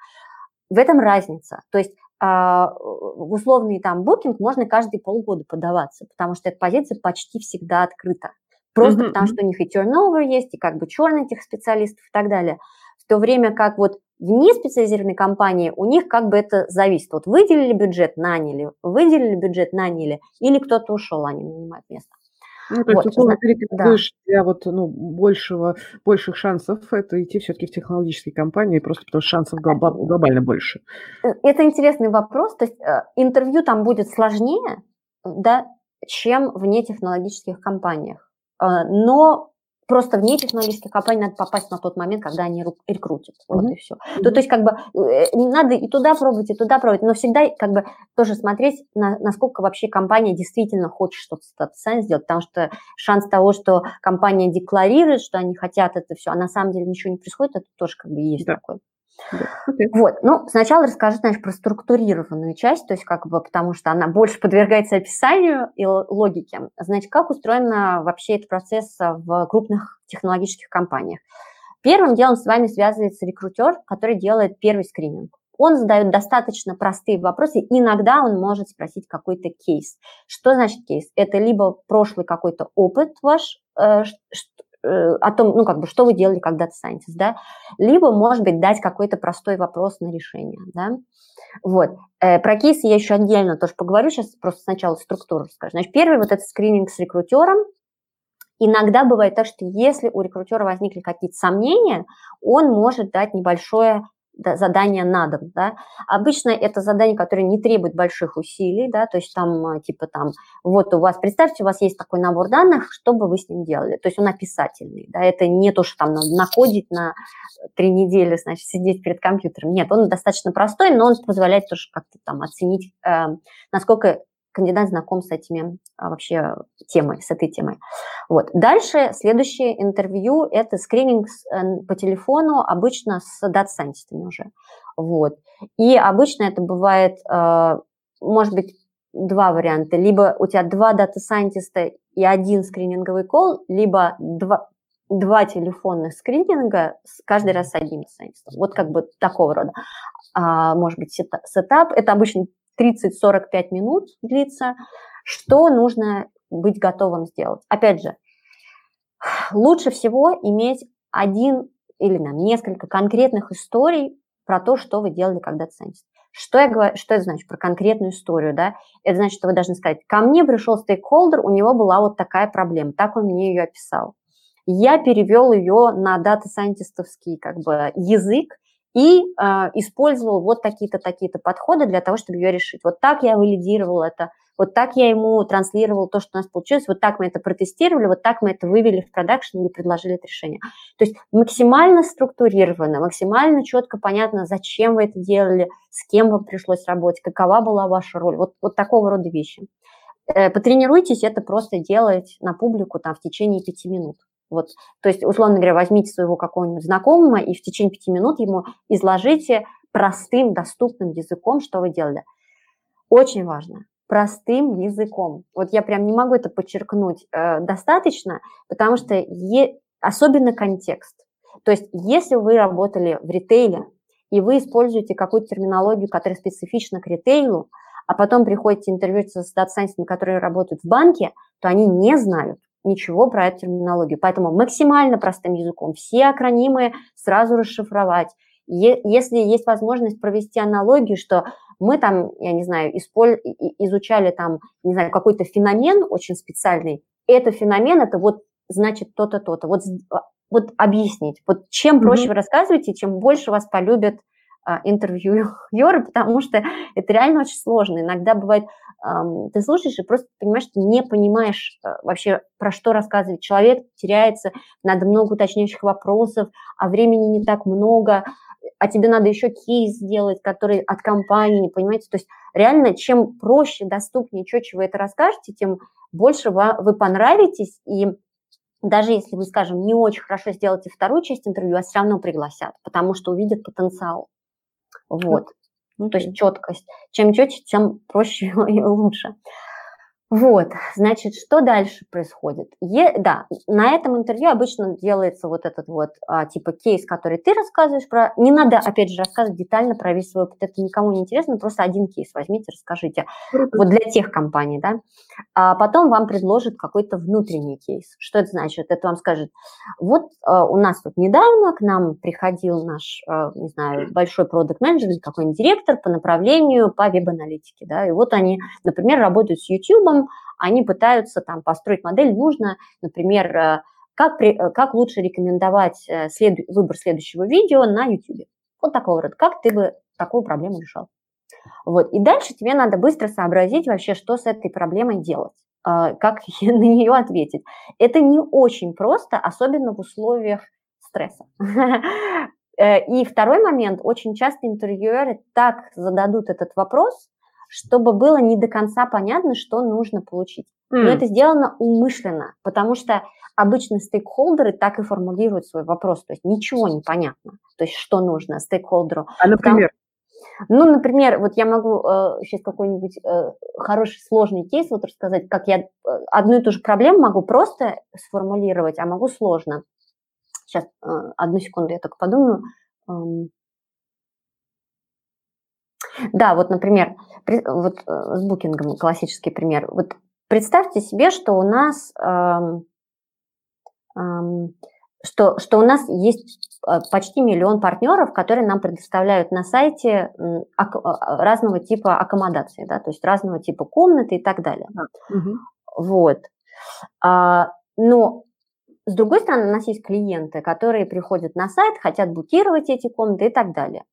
В этом разница. То есть а, в условный там букинг можно каждые полгода подаваться, потому что эта позиция почти всегда открыта. Просто mm-hmm. потому, что у них и turnover есть, и как бы черный этих специалистов и так далее. В то время как вот в неспециализированной компании у них как бы это зависит. Вот выделили бюджет, наняли, выделили бюджет, наняли, или кто-то ушел, они нанимают место. Ну, то есть, вот, условно, ты рекомендуешь да. для вот, ну, большего, больших шансов это идти все-таки в технологические компании, просто потому что шансов глобально больше. Э, это интересный вопрос. То есть э, интервью там будет сложнее, да, чем в нетехнологических компаниях. Но просто вне технологических компаний надо попасть на тот момент, когда они рекрутят. Mm-hmm. Вот и все. Mm-hmm. То, то есть, как бы, э, надо и туда пробовать, и туда пробовать, но всегда, как бы, тоже смотреть, на, насколько вообще компания действительно хочет что-то с дата сделать, потому что шанс того, что компания декларирует, что они хотят это все, а на самом деле ничего не происходит, это тоже как бы есть да. такой. Okay. Вот, ну, сначала расскажи, знаешь, про структурированную часть, то есть как бы, потому что она больше подвергается описанию и логике. Значит, как устроен вообще этот процесс в крупных технологических компаниях? Первым делом с вами связывается рекрутер, который делает первый скрининг. Он задает достаточно простые вопросы, иногда он может спросить какой-то кейс. Что значит кейс? Это либо прошлый какой-то опыт ваш, Э, о том, ну, как бы, что вы делали когда-то scientist, да, либо, может быть, дать какой-то простой вопрос на решение, да. Вот. Э, про кейсы я еще отдельно тоже поговорю, сейчас просто сначала структуру расскажу. Значит, первый вот этот скрининг с рекрутером, Иногда бывает так, что если у рекрутера возникли какие-то сомнения, он может дать небольшое задание на дом, да. Обычно это задание, которое не требует больших усилий, да, то есть там а, типа там, вот у вас, представьте, у вас есть такой набор данных, что бы вы с ним делали, то есть он описательный, да, это не то, что там надо накодить на три недели, значит, сидеть перед компьютером, нет, он достаточно простой, но он позволяет тоже как-то там оценить, э, насколько кандидат знаком с этими а, вообще темой, с этой темой. Вот. Дальше следующее интервью – это скрининг э, по телефону, обычно с дата-сайентистами уже. Вот. И обычно это бывает, э, может быть, два варианта. Либо у тебя два дата-сайентиста и один скрининговый call, либо два, два телефонных скрининга, каждый раз с одним сайентистом. Вот как бы такого рода. А, может быть, setup. Это обычно 30-45 минут длится, что нужно быть готовым сделать. Опять же, лучше всего иметь один или там, несколько конкретных историй про то, что вы делали как дата-сайентист. Что, я говорю, что это значит про конкретную историю? Да? Это значит, что вы должны сказать, ко мне пришел стейкхолдер, у него была вот такая проблема, так он мне ее описал. Я перевел ее на дата-сайентистовский как бы, язык, и э, использовал вот такие-то, такие-то подходы для того, чтобы ее решить. Вот так я валидировал это, вот так я ему транслировал то, что у нас получилось, вот так мы это протестировали, вот так мы это вывели в продакшн или предложили это решение. То есть максимально структурированно, максимально четко понятно, зачем вы это делали, с кем вам пришлось работать, какова была ваша роль, вот, вот такого рода вещи. Э, потренируйтесь это просто делать на публику там в течение пяти минут. Вот, то есть, условно говоря, возьмите своего какого-нибудь знакомого и в течение пяти минут ему изложите простым, доступным языком, что вы делали. Очень важно. Простым языком. Вот я прям не могу это подчеркнуть э, достаточно, потому что е, особенно контекст. То есть, если вы работали в ритейле, и вы используете какую-то терминологию, которая специфична к ритейлу, а потом приходите интервьюироваться с дата-сайентистами, которые работают в банке, то они не знают, ничего про эту терминологию. Поэтому максимально простым языком все акронимы сразу расшифровать. Если есть возможность провести аналогию, что мы там, я не знаю, исполь... изучали там, не знаю, какой-то феномен очень специальный, это феномен, это вот значит то-то, то-то. Вот, а, вот объяснить. Вот чем проще mm-hmm. вы рассказываете, чем больше вас полюбят а, интервьюеры, потому что это реально очень сложно. Иногда бывает, ты слушаешь и просто понимаешь, что не понимаешь а, вообще, про что рассказывает человек, теряется, надо много уточняющих вопросов, а времени не так много. а тебе надо еще кейс сделать, который от компании, понимаете? То есть реально, чем проще, доступнее, четче вы это расскажете, тем больше вы понравитесь, и даже если вы, скажем, не очень хорошо сделаете вторую часть интервью, вас все равно пригласят, потому что увидят потенциал. Вот. Okay. То есть четкость. Чем четче, тем проще и лучше. Вот, значит, что дальше происходит? Е, да, на этом интервью обычно делается вот этот вот а, типа кейс, который ты рассказываешь про. Не надо, опять же, рассказывать детально про весь свой опыт, это никому не интересно, просто один кейс возьмите, расскажите. Вот для тех компаний, да. А потом вам предложат какой-то внутренний кейс. Что это значит? Это вам скажет, вот а, у нас тут недавно к нам приходил наш, а, не знаю, большой продукт менеджер или какой-нибудь директор по направлению по веб-аналитике, да, и вот они, например, работают с YouTube, они пытаются там построить модель, нужно, например, э, как, при, э, как лучше рекомендовать э, след, выбор следующего видео на YouTube. Вот такого рода. Как ты бы такую проблему решал? Вот. И дальше тебе надо быстро сообразить вообще, что с этой проблемой делать, как на нее ответить. Это не очень просто, особенно в условиях стресса. И второй момент, очень часто интервьюеры так зададут этот вопрос, чтобы было не до конца понятно, что нужно получить. Mm. Но это сделано умышленно, потому что обычно стейкхолдеры так и формулируют свой вопрос, то есть ничего не понятно, то есть что нужно стейкхолдеру. А, например? Потому, ну, например, вот я могу э, сейчас какой-нибудь э, хороший сложный кейс вот рассказать, как я э, одну и ту же проблему могу просто сформулировать, а могу сложно. Сейчас, э, одну секунду, я только подумаю. Эм, да, вот, например, вот э, с букингом классический пример. Вот представьте себе, что у нас эм, эм, что, что у нас есть э, почти миллион партнеров, которые нам предоставляют на сайте э, разного типа аккомодации, да, то есть разного типа комнаты и так далее. Угу. Вот. А, но с другой стороны, у нас есть клиенты, которые приходят на сайт, хотят букировать эти комнаты и так далее.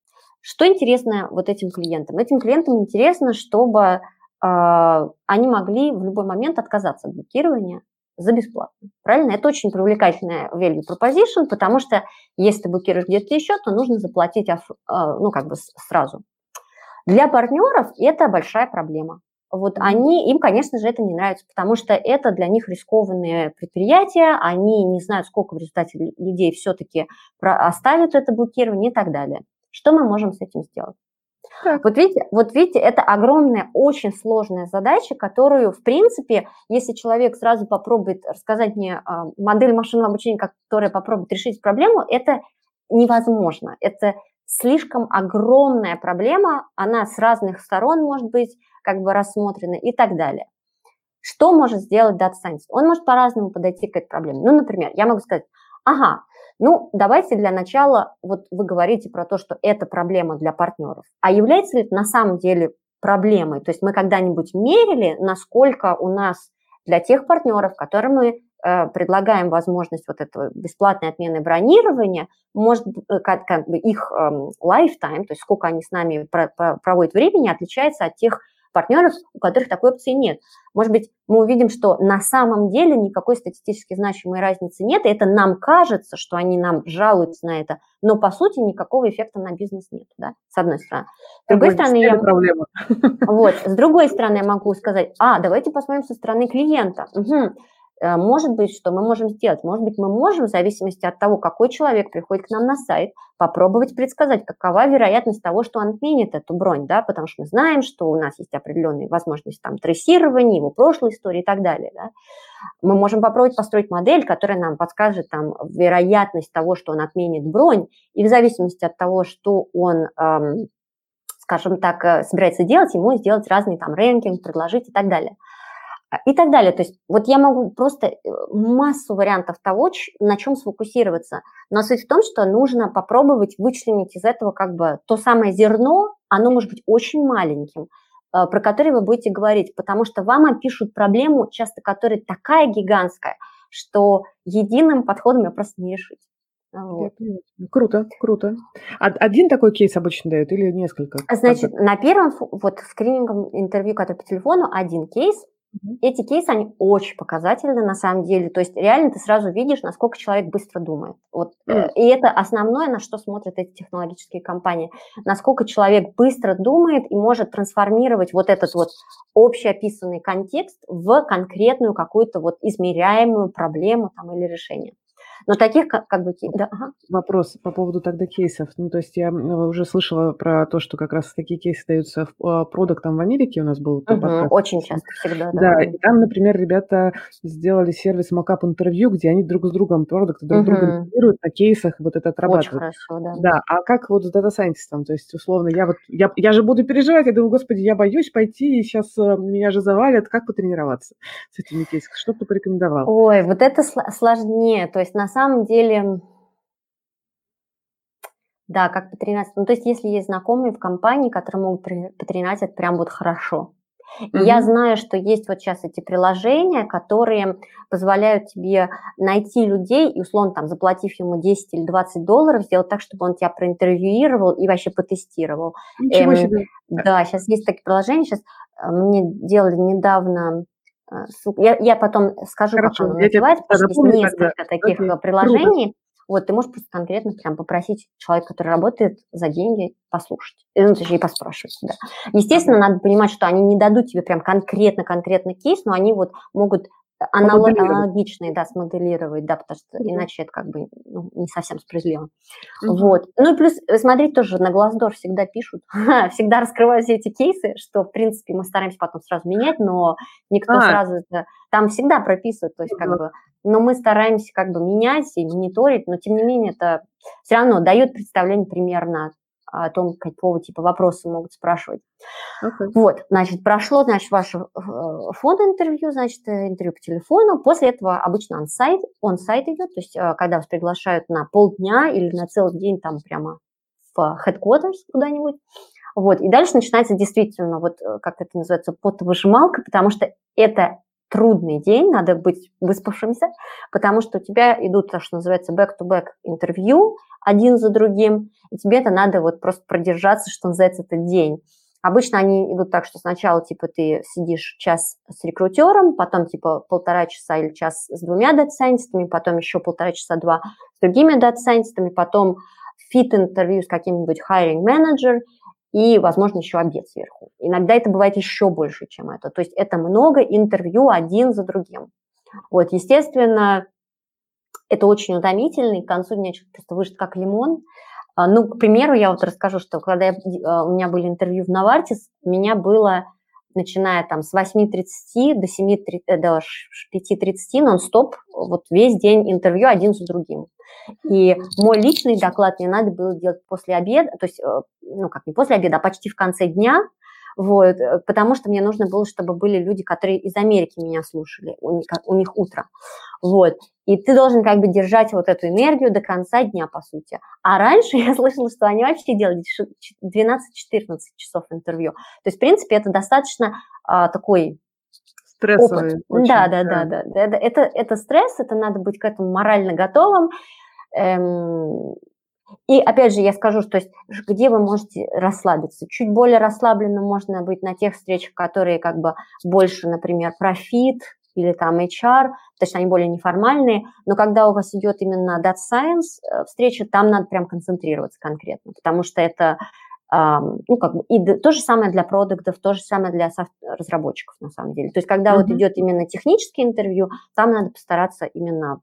Что интересно вот этим клиентам? Этим клиентам интересно, чтобы э, они могли в любой момент отказаться от букирования за бесплатно. Правильно? Это очень привлекательная value proposition, потому что если ты букируешь где-то еще, то нужно заплатить э, ну, как бы сразу. Для партнеров это большая проблема. Вот они, им, конечно же, это не нравится, потому что это для них рискованные предприятия, они не знают, сколько в результате людей все-таки оставят это блокирование и так далее. Что мы можем с этим сделать? Так. Вот видите, вот видите, это огромная, очень сложная задача, которую, в принципе, если человек сразу попробует рассказать мне а, модель машинного обучения, которая попробует решить проблему, это невозможно. Это слишком огромная проблема, она с разных сторон может быть как бы рассмотрена и так далее. Что может сделать Data Science? Он может по-разному подойти к этой проблеме. Ну, например, я могу сказать, ага, ну, давайте для начала, вот вы говорите про то, что это проблема для партнеров. А является ли это на самом деле проблемой? То есть мы когда-нибудь мерили, насколько у нас для тех партнеров, которым мы э, предлагаем возможность вот этого бесплатной отмены бронирования, может, э, как, как бы их э, lifetime, то есть сколько они с нами про, про, проводят времени, отличается от тех партнеров, у которых такой опции нет. Может быть, мы увидим, что на самом деле никакой статистически значимой разницы нет, и это нам кажется, что они нам жалуются на это, но по сути никакого эффекта на бизнес нет, да, с одной стороны. С другой стороны, я... проблема. Вот, с другой стороны, я могу сказать, а, давайте посмотрим со стороны клиента. Угу. Э, может быть, что мы можем сделать? Может быть, мы можем, в зависимости от того, какой человек приходит к нам на сайт, попробовать предсказать, какова вероятность того, что он отменит эту бронь, да, потому что мы знаем, что у нас есть определенные возможности там трассирования, его прошлой истории и так далее, да. Мы можем попробовать построить модель, которая нам подскажет там вероятность того, что он отменит бронь, и в зависимости от того, что он, эм, скажем так, э, собирается делать, ему сделать разный там рэнкинг, предложить и так далее – и так далее. То есть вот я могу просто э, массу вариантов того, на чем сфокусироваться. Но суть в том, что нужно попробовать вычленить из этого как бы то самое зерно, оно может быть очень маленьким, э, про которое вы будете говорить, потому что вам опишут проблему, часто которая такая гигантская, что единым подходом ее просто не решить. Вот. Круто, круто. Один такой кейс обычно дают или несколько? Значит, на первом вот скрининговом интервью, который по телефону, один кейс, эти кейсы, они очень показательны на самом деле. То есть реально ты сразу видишь, насколько человек быстро думает. Вот. Mm. И это основное, на что смотрят эти технологические компании. Насколько человек быстро думает и может трансформировать вот этот вот общий описанный контекст в конкретную какую-то вот измеряемую проблему там, или решение. Но таких как, как бы... Да, ага. Вопрос по поводу тогда кейсов. Ну, то есть я уже слышала про то, что как раз такие кейсы даются а, продуктам в Америке. У нас был угу, Очень часто, всегда, да. Да, и там, например, ребята сделали сервис Mockup интервью, где они друг с другом продукты друг угу. друга интервьюируют на кейсах, вот это отрабатывают. Очень хорошо, да. Да, а как вот с дата-сайентистом? То есть, условно, я вот, я, я же буду переживать, я думаю, господи, я боюсь пойти, и сейчас э, меня же завалят. Как потренироваться с этими кейсами? Что ты порекомендовал? Ой, вот это сложнее. То есть, на самом деле, да, как потренировать. Ну, то есть, если есть знакомые в компании, которые могут потренировать, прям вот хорошо. И mm-hmm. я знаю, что есть вот сейчас эти приложения, которые позволяют тебе найти людей и, условно, там, заплатив ему 10 или 20 долларов, сделать так, чтобы он тебя проинтервьюировал и вообще потестировал. Ничего эм, себе. Да, сейчас есть такие приложения. Сейчас э, мне делали недавно я, я потом скажу, Хорошо, как оно называется, потому что есть несколько тогда. таких Окей. приложений. Круто. Вот ты можешь просто конкретно прям попросить человека, который работает за деньги, послушать. Ну, точнее, поспрашивать, да. Естественно, надо понимать, что они не дадут тебе прям конкретно-конкретно кейс, но они вот могут аналогичные, да, смоделировать, да, потому что иначе это как бы ну, не совсем справедливо. Mm-hmm. Вот. Ну и плюс, э, смотреть тоже на Glassdoor всегда пишут, всегда раскрывают все эти кейсы, что, в принципе, мы стараемся потом сразу менять, но никто а. сразу это... Там всегда прописывают, то есть как бы... Но мы стараемся как бы менять и мониторить, но тем не менее это все равно дает представление примерно о том, какого типа вопросы могут спрашивать. Okay. Вот, значит, прошло, значит, ваше э, фонд интервью, значит, э, интервью по телефону. После этого обычно он-сайт, он-сайт идет, то есть э, когда вас приглашают на полдня или на целый день там прямо в headquarters куда-нибудь. Вот, и дальше начинается действительно, вот как это называется, потовыжималка, потому что это трудный день, надо быть выспавшимся, потому что у тебя идут то, что называется back-to-back интервью один за другим, и тебе это надо вот просто продержаться, что называется, этот день. Обычно они идут так, что сначала, типа, ты сидишь час с рекрутером, потом, типа, полтора часа или час с двумя дата-сайентистами, потом еще полтора часа два с другими дата-сайентистами, потом фит-интервью с каким-нибудь hiring manager и, возможно, еще обед сверху. Иногда это бывает еще больше, чем это. То есть это много интервью один за другим. Вот, естественно, это очень утомительно, и к концу дня человек просто выжат как лимон. А, ну, к примеру, я вот расскажу, что когда я, а, у меня были интервью в Навартис, у меня было, начиная там с 8.30 до, 7, э, до 5.30 нон-стоп, вот весь день интервью один за другим. И мой личный доклад мне надо было делать после обеда, то есть, э, ну, как не после обеда, а почти в конце дня, вот, э, потому что мне нужно было, чтобы были люди, которые из Америки меня слушали, у них, у них утро, вот, и ты должен как бы держать вот эту энергию до конца дня, по сути. А раньше я слышала, что они вообще делали 12-14 часов интервью. То есть, в принципе, это достаточно а, такой Стрессовый. Опыт. Очень, да, да, да, да, да. Это, это, это стресс, это надо быть к этому морально готовым. Эм, и опять же, я скажу, что где вы можете расслабиться. Чуть более расслабленным можно быть на тех встречах, которые как бы больше, например, профит или там HR, потому что они более неформальные. Но когда у вас идет именно Data Science э, встреча, там надо прям концентрироваться конкретно, потому что это ну, как бы, и то же самое для продуктов, то же самое для разработчиков, на самом деле. То есть, когда mm-hmm. вот идет именно техническое интервью, там надо постараться именно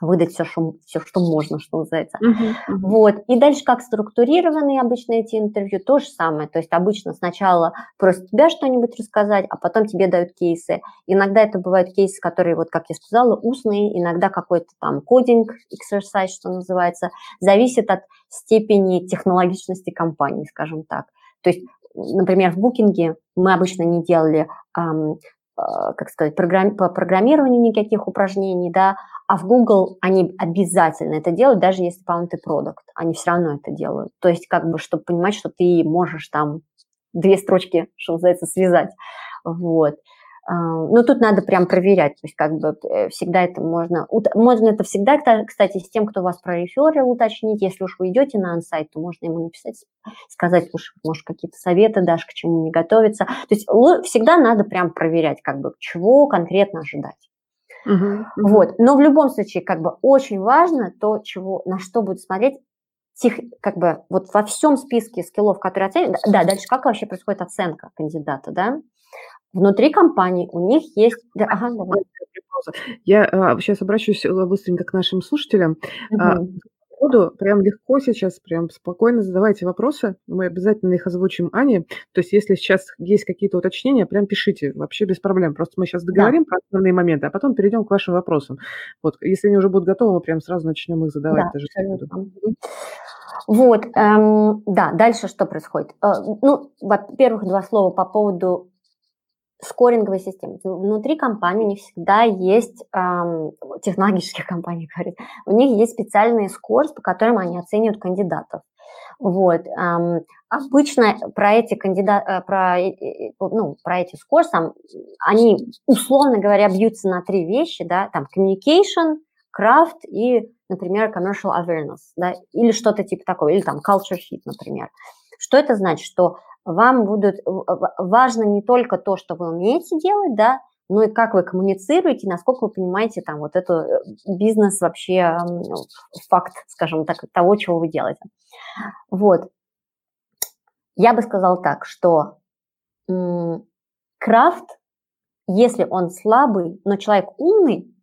выдать все, что, все, что можно, что называется. Uh-huh, uh-huh. Вот. И дальше как структурированы обычно эти интервью, то же самое. То есть обычно сначала просят тебя что-нибудь рассказать, а потом тебе дают кейсы. Иногда это бывают кейсы, которые, вот как я сказала, устные, иногда какой-то там кодинг, exercise, что называется. Зависит от степени технологичности компании, скажем так. То есть, например, в букинге мы обычно не делали эм, как сказать, программ, по программированию никаких упражнений, да, а в Google они обязательно это делают, даже если, по-моему, ты продукт, они все равно это делают. То есть, как бы, чтобы понимать, что ты можешь там две строчки, что называется, связать. Вот. ну, тут надо прям проверять, то есть как бы э, всегда это можно, можно это всегда, кстати, с тем, кто вас прореферил, уточнить, если уж вы идете на ансайт, то можно ему написать, сказать, уж, может, какие-то советы дашь, к чему не готовиться. То есть всегда надо прям проверять, как бы, чего конкретно ожидать. Uh-huh, Вот. Но в любом случае, как бы очень важно то, чего, на что будет смотреть тех, как бы вот во всем списке скиллов, которые оценивают, да, дальше как вообще происходит оценка кандидата, да? Внутри компании у них есть... Да, ага, давай. Я а, сейчас обращусь э, быстренько к нашим слушателям. Угу. Буду прям легко сейчас, прям спокойно задавайте вопросы. Мы обязательно их озвучим Ане. То есть, если сейчас есть какие-то уточнения, прям пишите, вообще без проблем. Просто мы сейчас договорим да. про основные моменты, а потом перейдем к вашим вопросам. Вот, если они уже будут готовы, мы прям сразу начнем их задавать. Да, даже вот, эм, да, дальше что происходит? Э, ну, во-первых, два слова по поводу скоринговой системы. Внутри компании у них всегда есть, эм, технологических компаний, говорит, у них есть специальные скорс, по которым они оценивают кандидатов. Вот. Эм, обычно про эти кандидаты, э, про, ну, про эти скорс, они, условно говоря, бьются на три вещи, да, там, communication, craft и, например, commercial awareness, да, или что-то типа такого, или там culture fit, например. Что это значит? Что вам будут важно не только то, что вы умеете делать, да, но и как вы коммуницируете, насколько вы понимаете там вот эту э, бизнес вообще факт, скажем так, того, чего вы делаете. Вот. Я бы сказала так, что крафт, если он слабый, но человек умный,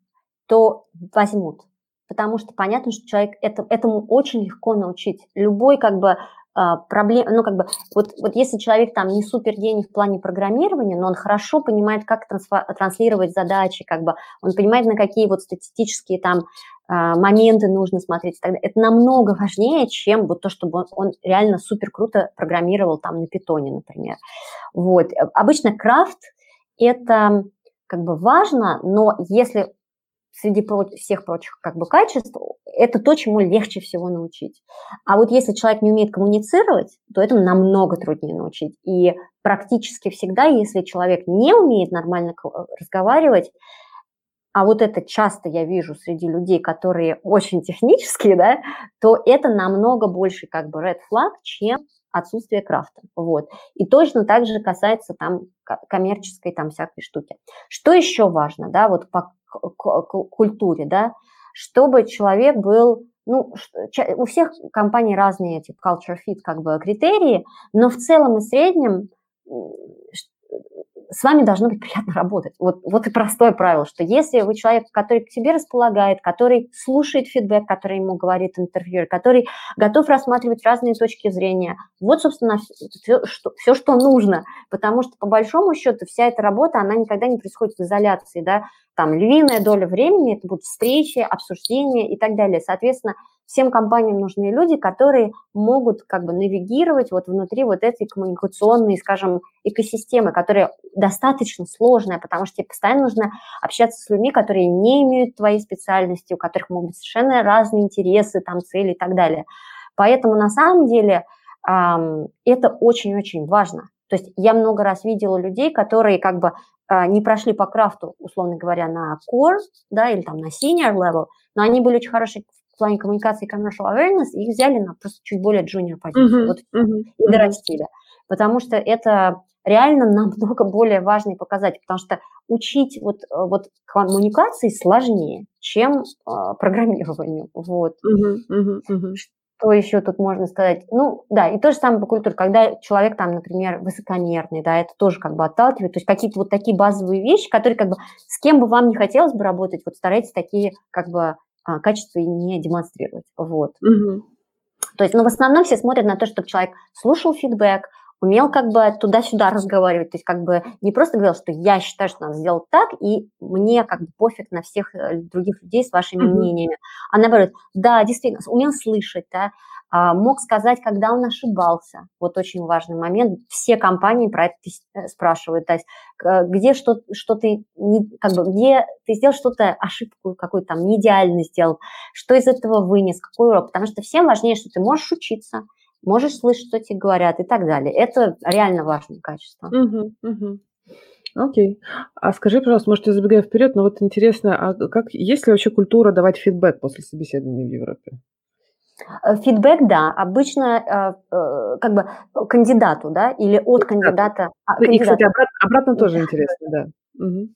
то возьмут. Потому что понятно, что человек это, этому очень легко научить. Любой как бы проблем, ну как бы вот, вот если человек там не супер гений в плане программирования, но он хорошо понимает, как транслировать задачи, как бы он понимает, на какие вот статистические там а, моменты нужно смотреть, это намного важнее, чем вот то, чтобы он, он реально супер круто программировал там на питоне, например. Вот. Обычно крафт это как бы важно, но если среди всех прочих как бы качеств, это то, чему легче всего научить. А вот если человек не умеет коммуницировать, то это намного труднее научить. И практически всегда, если человек не умеет нормально разговаривать, а вот это часто я вижу среди людей, которые очень технические, да, то это намного больше как бы red flag, чем отсутствие крафта. Вот. И точно так же касается там коммерческой там всякой штуки. Что еще важно, да, вот по культуре, да, чтобы человек был, ну, у всех компаний разные типа culture fit как бы критерии, но в целом и среднем с вами должно быть приятно работать. Вот, вот и простое правило, что если вы человек, который к себе располагает, который слушает фидбэк, который ему говорит интервьюер, который готов рассматривать разные точки зрения, вот, собственно, все, что, все, что нужно. Потому что, по большому счету, вся эта работа, она никогда не происходит в изоляции, да, там львиная доля времени это будут встречи, обсуждения и так далее. Соответственно, всем компаниям нужны люди, которые могут как бы навигировать вот внутри вот этой коммуникационной, скажем, экосистемы, которая достаточно сложная, потому что тебе постоянно нужно общаться с людьми, которые не имеют твоей специальности, у которых могут быть совершенно разные интересы, там, цели и так далее. Поэтому на самом деле это очень-очень важно. То есть я много раз видела людей, которые как бы э, не прошли по крафту, условно говоря, на core, да, или там на senior level, но они были очень хорошие в плане коммуникации commercial awareness, их взяли на просто чуть более junior позицию, uh-huh, вот, uh-huh, и дорастили. Потому что это реально намного более важный показатель, потому что учить вот, вот коммуникации сложнее, чем э, программированию. Вот. Uh-huh, uh-huh, uh-huh. Что еще тут можно сказать? Ну, да, и то же самое по культуре, когда человек там, например, высокомерный, да, это тоже как бы отталкивает, то есть какие-то вот такие базовые вещи, которые как бы с кем бы вам не хотелось бы работать, вот старайтесь такие как бы а, качества и не демонстрировать. Вот. Угу. То есть, ну, в основном все смотрят на то, чтобы человек слушал фидбэк, умел как бы туда-сюда разговаривать, то есть как бы не просто говорил, что я считаю, что надо сделать так, и мне как бы пофиг на всех э, других людей с вашими mm-hmm. мнениями, а наоборот, да, действительно, умел слышать, да, а, мог сказать, когда он ошибался. Вот очень важный момент. Все компании про это э, спрашивают. То есть, где что, что ты, не, как бы, где ты сделал что-то, ошибку какую-то там, не идеально сделал, что из этого вынес, какой урок. Потому что всем важнее, что ты можешь учиться, можешь слышать, что тебе говорят и так далее. Это реально важное качество. Угу, угу. Окей. А скажи, пожалуйста, может, я забегаю вперед, но вот интересно, а как есть ли вообще культура давать фидбэк после собеседования в Европе? Э, фидбэк, да, обычно э, э, как бы кандидату, да, или от кандидата. А, ну, и, кстати, обратно, обратно тоже интересно, да. Угу.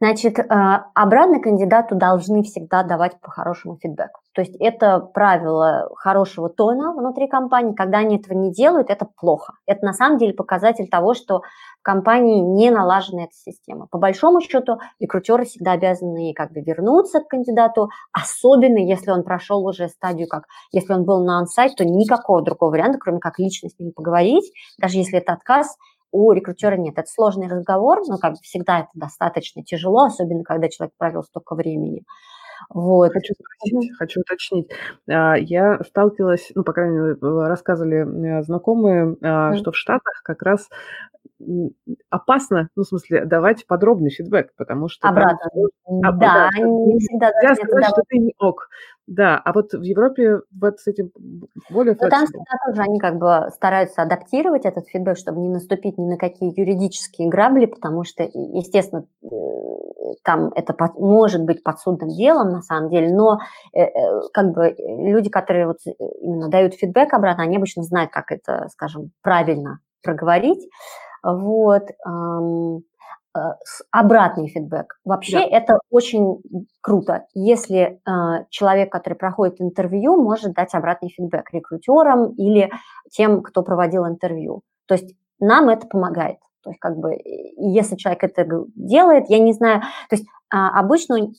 Значит, обратно кандидату должны всегда давать по-хорошему фидбэк. То есть это правило хорошего тона внутри компании. Когда они этого не делают, это плохо. Это на самом деле показатель того, что в компании не налажена эта система. По большому счету, рекрутеры всегда обязаны как бы вернуться к кандидату, особенно если он прошел уже стадию, как если он был на ансайт, то никакого другого варианта, кроме как лично с ним поговорить, даже если это отказ, у рекрутера нет. Это сложный разговор, но как бы всегда это достаточно тяжело, особенно когда человек провел столько времени. Вот. Хочу спросить, хочу уточнить. А, я сталкивалась, ну, по крайней мере, рассказывали знакомые, mm. что в Штатах как раз опасно, ну, в смысле, давать подробный фидбэк, потому что... Обратно. Там, да, да, они не всегда Нельзя сказать, что ты не ок. Да, а вот в Европе вот с этим более Но там всегда тоже они как бы стараются адаптировать этот фидбэк, чтобы не наступить ни на какие юридические грабли, потому что, естественно, э, там это под, может быть подсудным делом на самом деле, но э, э, как бы люди, которые вот именно дают фидбэк обратно, они обычно знают, как это, скажем, правильно проговорить. Вот. Э, обратный фидбэк. Вообще да. это очень круто, если э, человек, который проходит интервью, может дать обратный фидбэк рекрутерам или тем, кто проводил интервью. То есть нам это помогает. То есть как бы если человек это делает, я не знаю, то есть а, обычно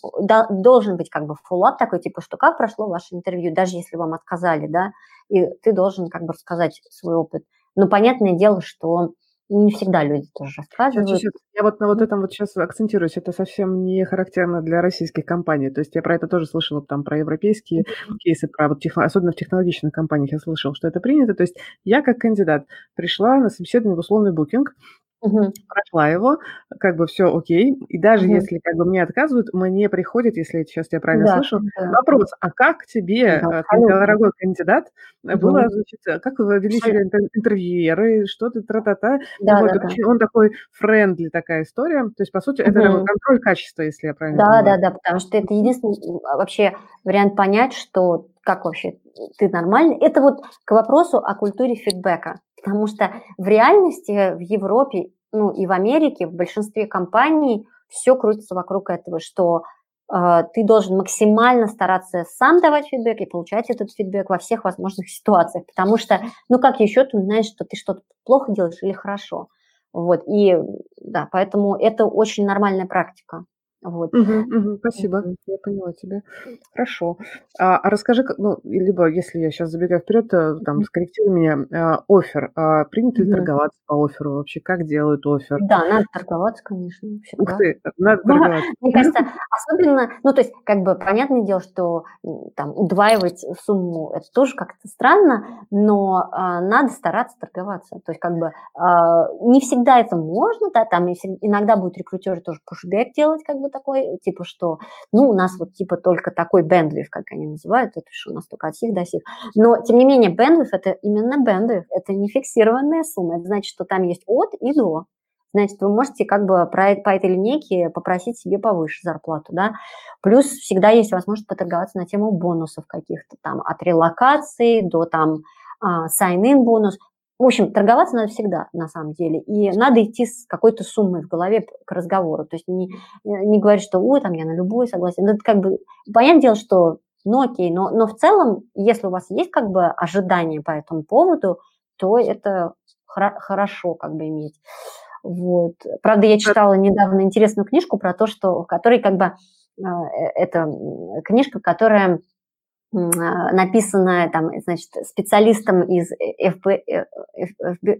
должен быть как бы фоллап такой, типа, что как прошло ваше интервью, даже если вам отказали, да, и ты должен как бы рассказать свой опыт. Но понятное дело, что не всегда люди тоже рассказывают. Сейчас, сейчас, я вот на вот этом вот сейчас акцентируюсь. Это совсем не характерно для российских компаний. То есть я про это тоже слышала, там, про европейские кейсы, про вот техно, особенно в технологичных компаниях я слышала, что это принято. То есть я как кандидат пришла на собеседование в условный букинг, Мгм. Прошла его, как бы все окей. И даже Мгм. если как бы мне отказывают, мне приходит, если я сейчас тебя правильно Да, слышу, да. вопрос: "А как тебе, Да, э, дорогой кандидат, э, было, значит, э, как вы вели себя интервьюеры, что ты тра-та-та?" Ну вот, Да-да-да. он такой friendly такая история. То есть, по сути, это такой контроль качества, если я правильно понимаю. Да-да-да, потому что это единственный а, вообще вариант понять, что как вообще ты нормальный. Это вот к вопросу о культуре фидбэка. Потому что в реальности в Европе, ну и в Америке, в большинстве компаний все крутится вокруг этого, что э, ты должен максимально стараться сам давать фидбэк и получать этот фидбэк во всех возможных ситуациях, потому что, ну как еще ты узнаешь, что ты что-то плохо делаешь или хорошо. Вот, и да, поэтому это очень нормальная практика. Вот. Мгм, мгм. Спасибо, я поняла тебя. Хорошо. А, а расскажи, ну, либо если я сейчас забегаю вперед, э, там, скорректируй меня. А, оффер. А, принято ли торговаться по офферу вообще? Как делают оффер? Да, надо торговаться, конечно, Ух ты, надо торговаться. Мне кажется, особенно, ну, то есть, как бы, понятное дело, что там удваивать сумму, это тоже как-то странно, но а, надо стараться торговаться. То есть, как бы, а, не всегда это можно, да, там иногда будут рекрутеры тоже пушбэк делать, как бы, такой, типа, что, ну, у нас вот типа только такой бендвив, как они называют, это что у нас только от сих до сих. Но, тем не менее, бендвив – это именно бендвив, это не фиксированная сумма, это значит, что там есть от и до. Значит, вы можете как бы по этой линейке попросить себе повыше зарплату, да. Плюс всегда есть возможность поторговаться на тему бонусов каких-то там, от релокации до там sign-in а, бонус. В общем, торговаться надо всегда, на самом деле. И надо идти с какой-то суммой в голове к разговору. То есть не, не говорить, что ой, там я на любую согласен. Ну, это как бы, понятное дело, что ну окей, но, но в целом, если у вас есть как бы ожидания по этому поводу, то это хра- хорошо как бы иметь. Вот. Правда, я читала недавно интересную книжку про то, что, в которой как бы э, это книжка, которая написанная там, значит, специалистом из ФБ,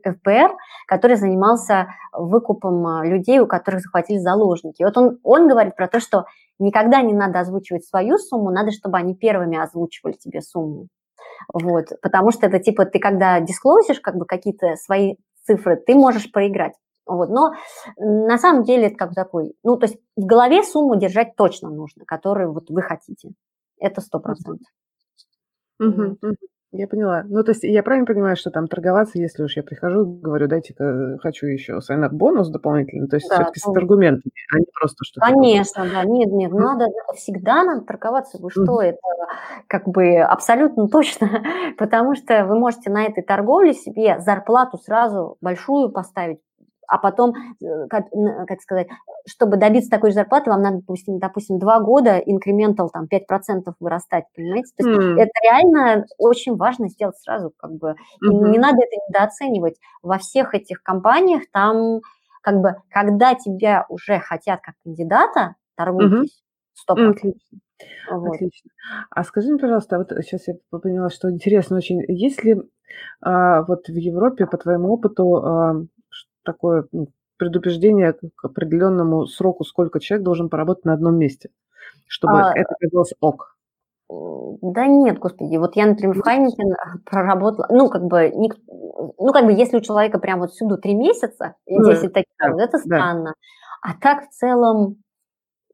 ФБР, который занимался выкупом а, людей, у которых захватили заложники. Вот он, он говорит про то, что никогда не надо озвучивать свою сумму, надо, чтобы они первыми озвучивали тебе сумму. Вот, потому что это типа ты когда дисклозишь как бы какие-то свои цифры, ты можешь проиграть. Вот, но на самом деле это как такой, ну, то есть в голове сумму держать точно нужно, которую вот вы хотите. Это сто процентов. Я поняла. Ну, то есть я правильно понимаю, что там торговаться, если уж я прихожу, говорю, дайте-ка, хочу еще сайнап бонус дополнительный, то есть Да, все-таки с ну, аргументами, а не просто что-то такое. конечно, да. Нет, нет, надо, всегда надо торговаться. Вы что, это как бы абсолютно точно, потому что вы можете на этой торговле себе зарплату сразу большую поставить, а потом, э, как, как сказать, чтобы добиться такой же зарплаты, вам надо, допустим, допустим, два года инкрементал там 5% вырастать, понимаете? То есть М, это реально очень важно сделать сразу, как бы, и не мгм. надо это недооценивать. Во всех этих компаниях там, как бы, когда тебя уже хотят как кандидата, торгуйтесь, процентов. Отлично, Вот. отлично. А скажи мне, пожалуйста, вот сейчас я поняла, что интересно очень, есть ли а, вот в Европе, по твоему опыту, а, такое ну, предупреждение к определенному сроку, сколько человек должен поработать на одном месте, чтобы А, это казалось ок? м, да нет, господи, вот я, например, в Хайнекен проработала, ну, как бы, ник- ну, как бы, если у человека прям вот всюду три месяца и Ну, 10 таких, да, вот это да. странно. А так в целом,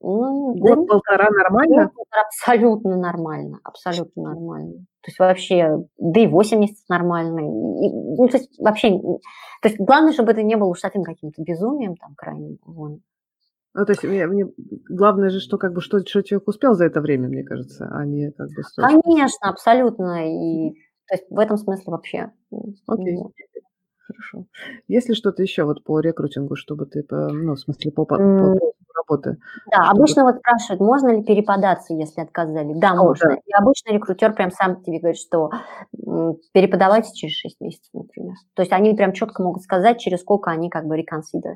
ну, да Год-полтора нормально? абсолютно нормально, абсолютно нормально. То есть вообще, да и 8 месяцев нормально. и- ну, то есть вообще, то есть главное, чтобы это не было уж совсем каким-то безумием там крайним. Вот. Ну, то есть мне, мне главное же, что как бы что, что человек успел за это время, мне кажется, а не как бы. Конечно, абсолютно. И то есть в этом смысле вообще. Окей, вот. Хорошо. Есть ли что-то еще вот по рекрутингу, чтобы ты, ну, в смысле, по, по, по работы? Да, Чтобы... обычно вот спрашивают, можно ли переподаться, если отказали. Да, О, да. можно. И обычно рекрутер прям сам тебе говорит, что переподавайте через 6 месяцев, например. То есть они прям четко могут сказать, через сколько они как бы reconsider.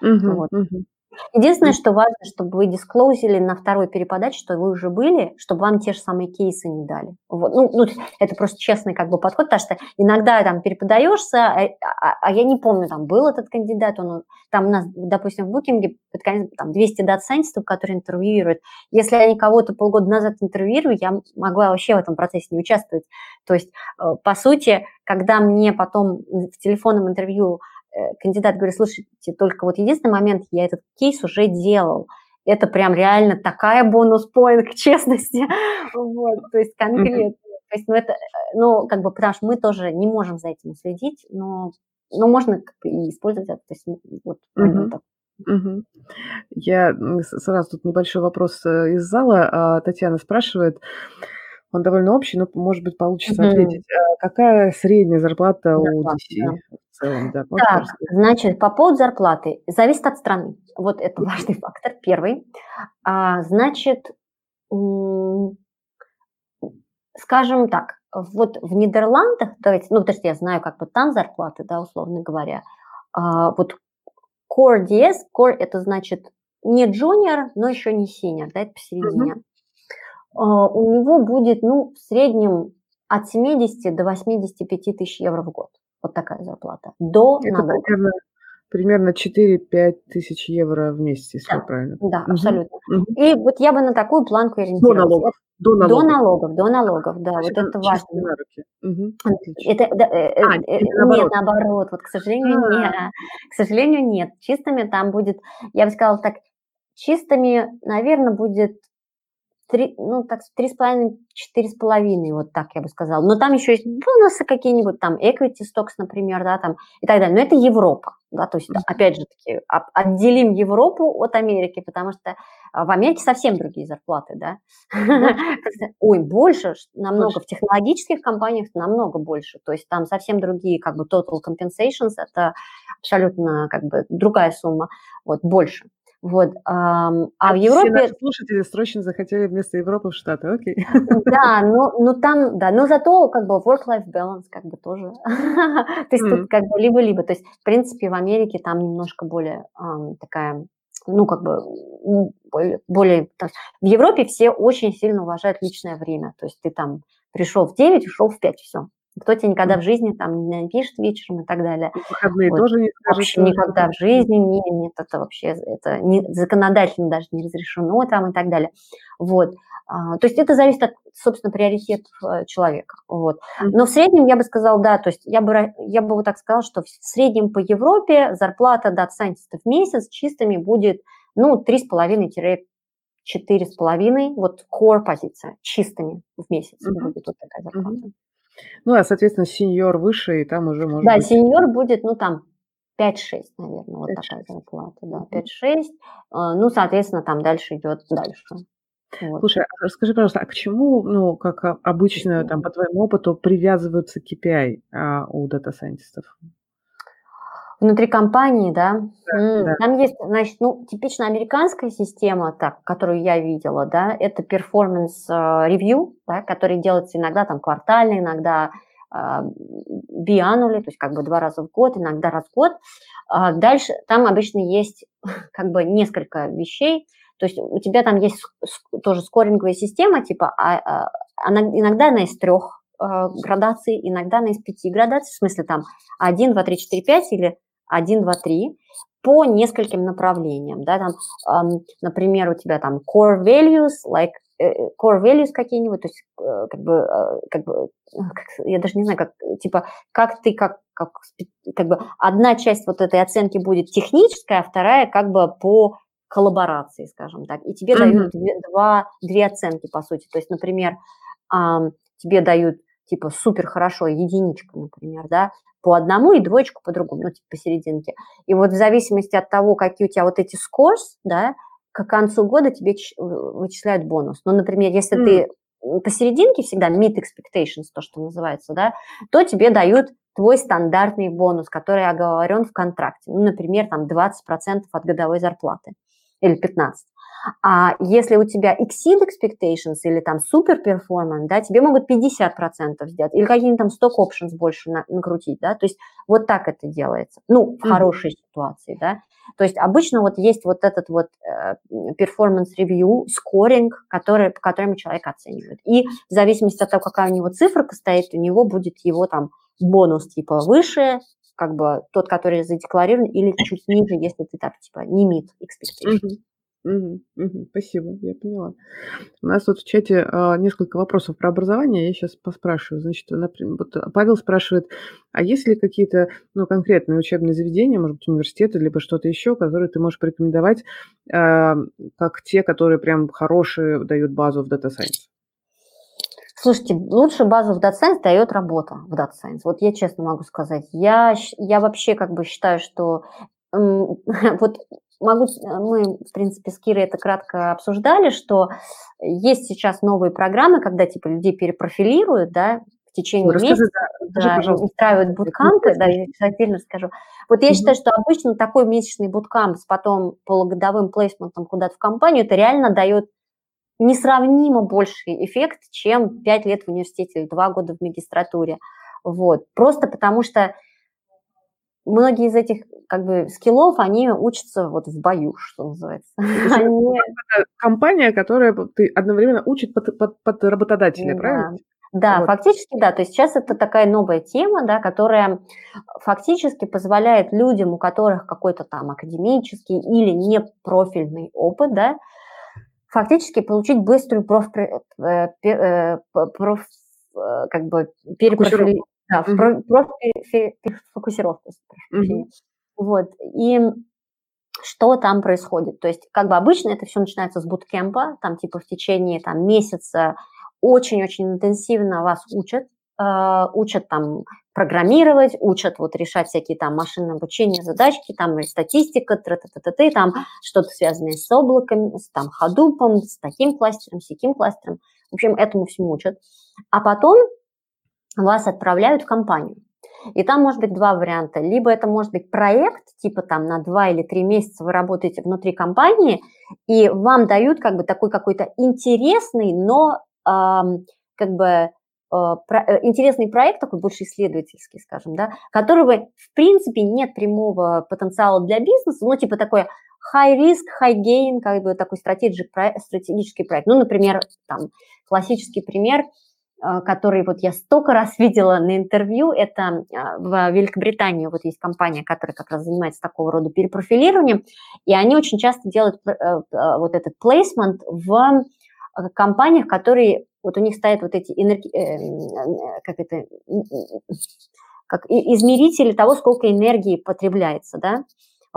Мгм, Вот. мгм. Единственное, что важно, чтобы вы дисклоузили на второй переподаче, что вы уже были, чтобы вам те же самые кейсы не дали. Вот. Ну, ну, это просто честный как бы подход, потому что иногда там переподаешься, а, а- а я не помню, там был этот кандидат, он, там у нас, допустим, в букинге под конец, там 200 дата-сайентистов, которые интервьюируют. Если они кого-то полгода назад интервьюирую, я могла вообще в этом процессе не участвовать. То есть, э, по сути, когда мне потом в телефонном интервью кандидат говорит, слушайте, только вот единственный момент, я этот кейс уже делал. Это прям реально такая бонус-поинт к честности. Вот, то есть конкретно. То есть, ну, это, э, ну, как бы, потому что мы тоже не можем за этим следить, но, но можно как бы и использовать это. То есть, вот, такой. Мгм. Я сразу тут небольшой вопрос э, из зала. А, Татьяна спрашивает, он довольно общий, но, может быть, получится Мгм. ответить. А Какая средняя зарплата у Зарплата, DC да. в целом? Да, Так, значит, по поводу зарплаты. Зависит от страны. Вот это важный фактор, первый. А, значит, скажем так, вот в Нидерландах, давайте, ну, потому что я знаю, как бы там зарплаты, да, условно говоря, а, вот Core DS, Core это значит не junior, но еще не senior, да, это посередине. Мгм. А, у него будет, ну, в среднем от 70 до 85 тысяч евро в год. Вот такая зарплата. До Это налогов. примерно, примерно 4-5 тысяч евро в месяц, если я Да, правильно. да, Мгм, абсолютно. мгм. И вот я бы на такую планку До ориентировалась. налогов. До Это До налогов. налогов, до налогов, да, Значит, вот это важно. на руки. Отлично. Это, да, э, э, А, э, нет, наоборот. наоборот, вот, к сожалению, А, нет. К сожалению, нет. Чистыми там будет, я бы сказала так, чистыми, наверное, будет три, ну, так, три с половиной, четыре с половиной, вот так я бы сказала. Но там еще есть бонусы какие-нибудь, там, equity stocks, например, да, там, и так далее. Но это Европа, да, то есть, Мгм. опять же таки, от- отделим Европу от Америки, потому что а, в Америке совсем другие зарплаты, да. Больше? Ой, больше, намного, в технологических компаниях намного больше, то есть там совсем другие, как бы, total compensations, это абсолютно, как бы, другая сумма, вот, больше. Вот, ам, а в Все Европе наши слушатели срочно захотели вместо Европы в Штаты. Окей. да, ну, ну там, да, но зато как бы work-life balance как бы тоже. То есть тут как бы либо-либо. То есть, в принципе, в Америке там немножко более такая, ну, как бы более, более... есть В Европе все очень сильно уважают личное время. То есть ты там пришел в 9, ушел в 5, все. Никто тебе никогда в жизни там не напишет вечером и так далее. И в выходные Вот. тоже не скажут. Вообще никогда в жизни не, нет, это вообще это не, законодательно даже не разрешено там и так далее. Вот. А, то есть это зависит от, собственно, приоритетов э, человека. Вот. Но в среднем я бы сказала, да, то есть я бы, я бы вот так сказала, что в среднем по Европе зарплата дата-сайентиста в месяц чистыми будет, ну, 3,5-4,5, вот core позиция, чистыми в месяц Мгм. будет вот такая зарплата. Мгм. Ну, а, соответственно, сеньор выше, и там уже может Да, быть... сеньор будет, ну, там 5-6, наверное, вот такая зарплата, да, 5-6. А, ну, соответственно, там дальше идет дальше. Вот. Слушай, а расскажи, пожалуйста, а к чему, ну, как обычно, там, по твоему опыту, привязываются KPI а, у дата-сайентистов? Внутри компании, да? Да, да. Там есть, значит, ну, типично американская система, так, которую я видела, да, это performance review, да, который делается иногда там квартально, иногда бианули, то есть как бы два раза в год, иногда раз в год. А дальше там обычно есть как бы несколько вещей, то есть у тебя там есть тоже скоринговая система, типа, а, а, она, иногда она из трех а, градаций, иногда она из пяти градаций, в смысле там 1, 2, 3, 4, 5 или 1, 2, 3 по нескольким направлениям, да, там, например, у тебя там core values, like Э, core values какие-нибудь, то есть э, как бы, э, как бы как, я даже не знаю, как, типа, как ты, как, как, как бы одна часть вот этой оценки будет техническая, а вторая как бы по коллаборации, скажем так, и тебе mm-hmm. дают две, два, две оценки, по сути, то есть, например, тебе дают типа супер хорошо, единичка, например, да, по одному и двоечку по другому, ну, типа посерединке. И вот в зависимости от того, какие у тебя вот эти scores, да, к концу года тебе вычисляют бонус. Ну, например, если mm. ты посерединке всегда meet expectations, то, что называется, да, то тебе дают твой стандартный бонус, который оговорен в контракте. Ну, например, там 20% от годовой зарплаты или 15%. А если у тебя exceed expectations или там super performance, да, тебе могут 50% сделать или какие-нибудь там stock options больше на, накрутить, да, то есть вот так это делается, ну, в mm-hmm. хорошей ситуации, да. То есть обычно вот есть вот этот вот performance review, скоринг, который, по которому человек оценивает. И в зависимости от того, какая у него цифра стоит, у него будет его там бонус типа выше, как бы тот, который задекларирован, или чуть ниже, если ты так типа не meet expectation. Mm-hmm. Спасибо, я поняла. У нас вот в чате а, несколько вопросов про образование, я сейчас поспрашиваю. Значит, например, вот Павел спрашивает, а есть ли какие-то ну, конкретные учебные заведения, может быть, университеты, либо что-то еще, которые ты можешь порекомендовать, а, как те, которые прям хорошие дают базу в Data Science? Слушайте, лучше базу в Data Science дает работа в Data Science. Вот я честно могу сказать. Я, я вообще как бы считаю, что вот могу, э, мы, в принципе, с Кирой это кратко обсуждали, что есть сейчас новые программы, когда типа людей перепрофилируют, да, в течение Расскажи, месяца, да, да, устраивают буткампы, да, я сейчас отдельно скажу. Вот я mm-hmm. считаю, что обычно такой месячный буткамп с потом полугодовым плейсментом куда-то в компанию, это реально дает несравнимо больший эффект, чем 5 лет в университете или 2 года в магистратуре. Вот. Просто потому что многие из этих как бы скиллов, они учатся вот в бою, что называется. Они... Компания, которая ты одновременно учит под, под, под работодателя, да. правильно? Да, вот. фактически, да. То есть сейчас это такая новая тема, да, которая фактически позволяет людям, у которых какой-то там академический или непрофильный опыт, да, фактически получить быструю проф, э, э, проф, э, как бы перепрофилирование да, mm-hmm. профокусировку. Mm-hmm. Вот. И что там происходит? То есть, как бы обычно это все начинается с буткемпа, там типа в течение там, месяца очень-очень интенсивно вас учат, э, учат там программировать, учат вот решать всякие там машинное обучение, задачки, там и статистика, т -т -т -т, там что-то связанное с облаком, с там ходупом, с таким кластером, с таким кластером. В общем, этому всему учат. А потом вас отправляют в компанию. И там может быть два варианта. Либо это может быть проект, типа там на два или три месяца вы работаете внутри компании, и вам дают как бы такой какой-то интересный, но эм, как бы э, э, интересный проект, такой больше исследовательский, скажем, да, которого в принципе нет прямого потенциала для бизнеса, ну типа такой high risk, high gain, как бы такой стратегический проект. Ну, например, там классический пример – который вот я столько раз видела на интервью, это а, в Великобритании вот есть компания, которая как раз занимается такого рода перепрофилированием, и они очень часто делают э, э, вот этот placement в э, компаниях, которые, вот у них стоят вот эти энерги, как это, как измерители того, сколько энергии потребляется, да,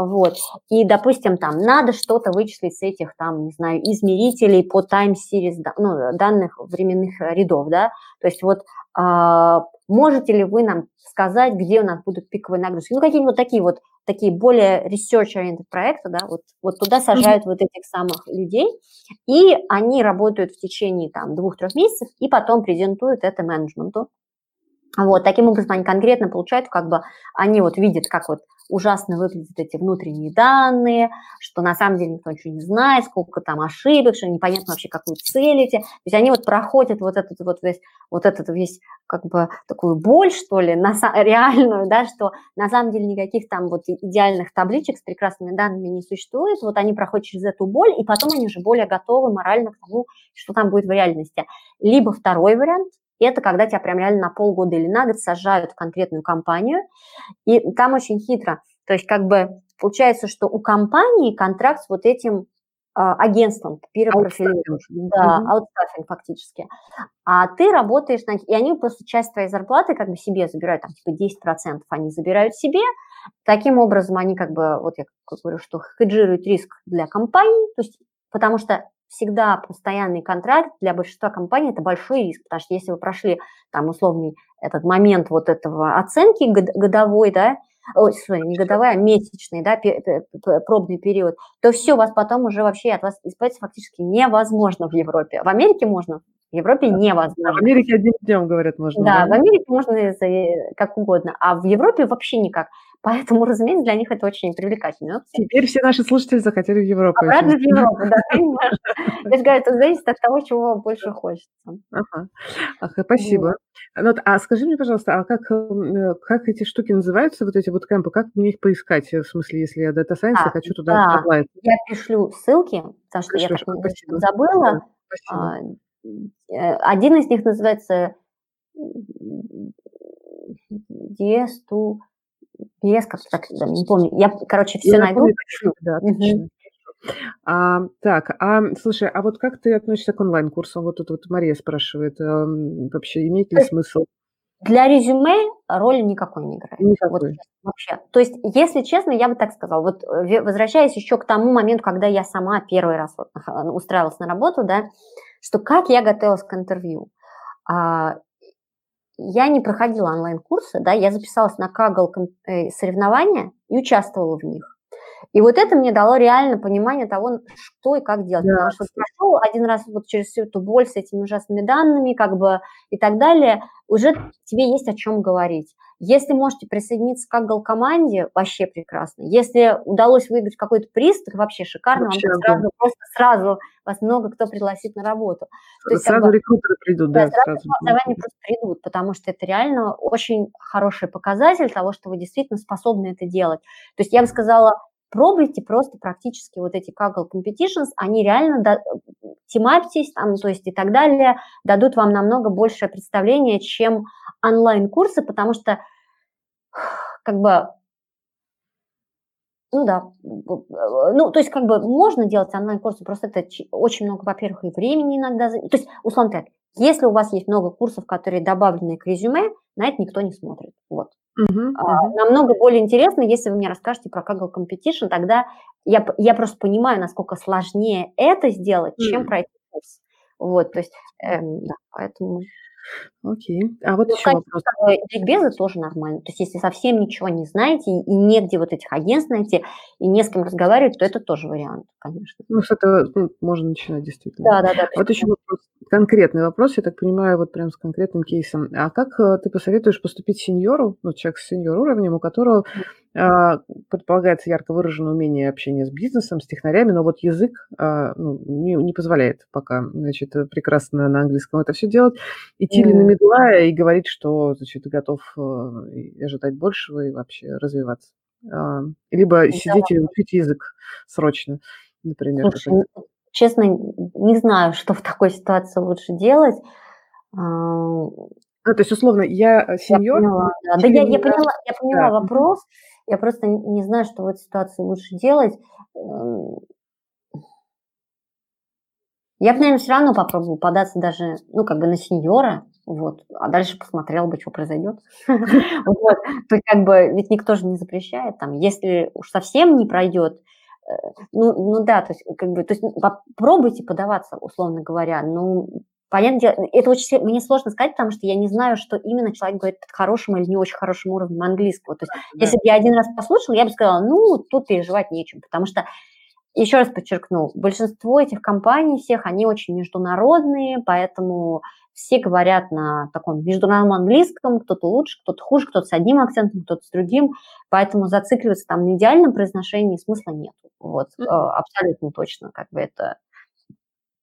Вот. И, допустим, там надо что-то вычислить с этих, там, не знаю, измерителей по time series, ну, данных временных рядов, да. То есть вот а, можете ли вы нам сказать, где у нас будут пиковые нагрузки? Ну, какие-нибудь такие вот, такие более research-oriented проекты, да, вот, вот туда сажают mm-hmm. вот этих самых людей, и они работают в течение там двух-трех месяцев, и потом презентуют это менеджменту. Вот, таким образом они конкретно получают, как бы, они вот видят, как вот ужасно выглядят эти внутренние данные, что на самом деле никто ничего не знает, сколько там ошибок, что непонятно вообще, какую цель эти. То есть они вот проходят вот этот вот весь, вот этот весь, как бы, такую боль, что ли, на, реальную, да, что на самом деле никаких там вот идеальных табличек с прекрасными данными не существует. Вот они проходят через эту боль, и потом они уже более готовы морально к тому, что там будет в реальности. Либо второй вариант, это когда тебя прям реально на полгода или на год сажают в конкретную компанию. И там очень хитро. То есть как бы получается, что у компании контракт с вот этим а, агентством перепрофилируешь. Да, аутстаффинг фактически. А ты работаешь на... И они просто часть твоей зарплаты как бы себе забирают, там типа 10% они забирают себе. Таким образом они как бы, вот я говорю, что хеджируют риск для компании, то есть потому что всегда постоянный контракт для большинства компаний – это большой риск, потому что если вы прошли там условный этот момент вот этого оценки годовой, да, ой, sorry, не годовой, а месячный, да, пробный период, то все, вас потом уже вообще от вас избавиться фактически невозможно в Европе. В Америке можно, в Европе невозможно. В Америке одним днем, говорят, можно. Да, да? в Америке можно как угодно, а в Европе вообще никак. Поэтому, разумеется, для них это очень привлекательно. Теперь все наши слушатели захотели в Европу. Обратно в Европу, да, конечно. Я же говорю, это зависит от того, чего больше хочется. Ага, ага спасибо. Ну, а скажи мне, пожалуйста, а как, э, как эти штуки называются, вот эти вот кемпы, как мне их поискать? В смысле, если я Data Science, а, хочу туда да. Я пришлю ссылки, потому что Пришлешь, я так забыла. Спасибо. Э, один из них называется DS2 PS, как так, да, не помню. Я, короче, все я найду. Помню, да. А, так, а слушай, а вот как ты относишься к онлайн-курсам? Вот тут вот Мария спрашивает, а, вообще имеет ли смысл? Для резюме роли никакой не играет. Никакой. Вот, вообще. То есть, если честно, я бы так сказала, вот возвращаясь еще к тому моменту, когда я сама первый раз вот устраивалась на работу, да, что как я готовилась к интервью. А, я не проходила онлайн-курсы, да, я записалась на Kaggle э, соревнования и участвовала в них. И вот это мне дало реально понимание того, что и как делать. Да. Потому что прошел один раз вот через всю эту боль с этими ужасными данными, как бы и так далее, уже тебе есть о чем говорить. Если можете присоединиться к Kaggle команде, вообще прекрасно. Если удалось выиграть какой-то приз, так вообще шикарно. Вообще, вам сразу, просто сразу вас много кто пригласит на работу. То есть, сразу как бы, рекрутеры придут, да, да сразу. Сразу просто придут, потому что это реально очень хороший показатель того, что вы действительно способны это делать. То есть я бы сказала, пробуйте просто практически вот эти Kaggle Competitions, они реально, да, тематись там, то есть и так далее, дадут вам намного большее представление, чем онлайн-курсы, потому что, как бы, ну да, ну, то есть, как бы, можно делать онлайн-курсы, просто это очень много, во-первых, и времени иногда, то есть, условно так, если у вас есть много курсов, которые добавлены к резюме, на это никто не смотрит, вот. Uh-huh, uh-huh. Намного более интересно, если вы мне расскажете про Kaggle Competition, тогда я, я просто понимаю, насколько сложнее это сделать, uh-huh. чем пройти курс. Вот, то есть, эм, да, поэтому... Окей. А вот ну, еще вопрос. Ликбезы тоже нормально. То есть, если совсем ничего не знаете и негде вот этих агентств найти, и не с кем разговаривать, то это тоже вариант, конечно. Ну, с этого ну, можно начинать, действительно. Да, да, да. Вот еще вопрос, конкретный вопрос, я так понимаю, вот прям с конкретным кейсом. А как э, ты посоветуешь поступить сеньору, ну, человек с сеньор уровнем, у которого а, предполагается ярко выраженное умение общения с бизнесом, с технарями, но вот язык а, ну, не, не позволяет пока, значит, прекрасно на английском это все делать. Идти mm. ли на медла и говорить, что, значит, готов э, ожидать большего и вообще развиваться. А, либо сидеть и учить язык срочно, например. Слушай, честно, не знаю, что в такой ситуации лучше делать. Ну, то есть, условно, я сеньор. Я поняла, да. да я, я поняла, я поняла да. вопрос. Я просто не знаю, что в этой ситуации лучше делать. Эм, я бы, наверное, все равно попробовала податься даже, ну, как бы на сеньора, Вот. А дальше посмотрел бы, что произойдет. То как бы, ведь никто же не запрещает. Там, если уж совсем не пройдет, э, ну, ну да, то есть, как бы, то есть, попробуйте подаваться, условно говоря. Ну, понятное дело, это очень мне сложно сказать, потому что я не знаю, что именно человек говорит хорошим или не очень хорошим уровнем английского. То есть, да. если бы я один раз послушала, я бы сказала, ну, тут переживать нечем, потому что еще раз подчеркну, большинство этих компаний всех, они очень международные, поэтому все говорят на таком международном английском, кто-то лучше, кто-то хуже, кто-то с одним акцентом, кто-то с другим, поэтому зацикливаться там на идеальном произношении смысла нет. Вот, mm-hmm. абсолютно точно, как бы это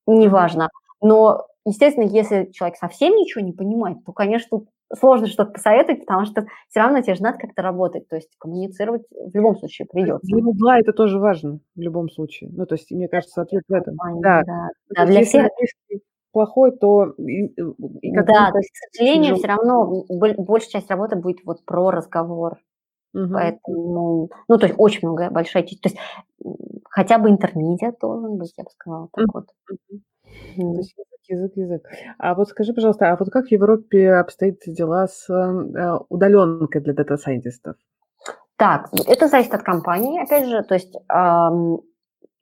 неважно. Но, естественно, если человек совсем ничего не понимает, то, конечно, сложно что-то посоветовать, потому что все равно тебе же надо как-то работать, то есть коммуницировать в любом случае придется. Для угла это тоже важно в любом случае. Ну, то есть, мне кажется, ответ в этом. Да, да. да для всех плохой, то... И, и да, то есть, к сожалению, тяжело. все равно большая часть работы будет вот про разговор. Угу. Поэтому, ну, то есть очень много, большая часть. То есть хотя бы intermediate должен быть, я бы сказала, так вот. Угу. То есть язык, язык. А вот скажи, пожалуйста, а вот как в Европе обстоят дела с э, удаленкой для дата-сайентистов? Так, это зависит от компании, опять же. То есть, эм,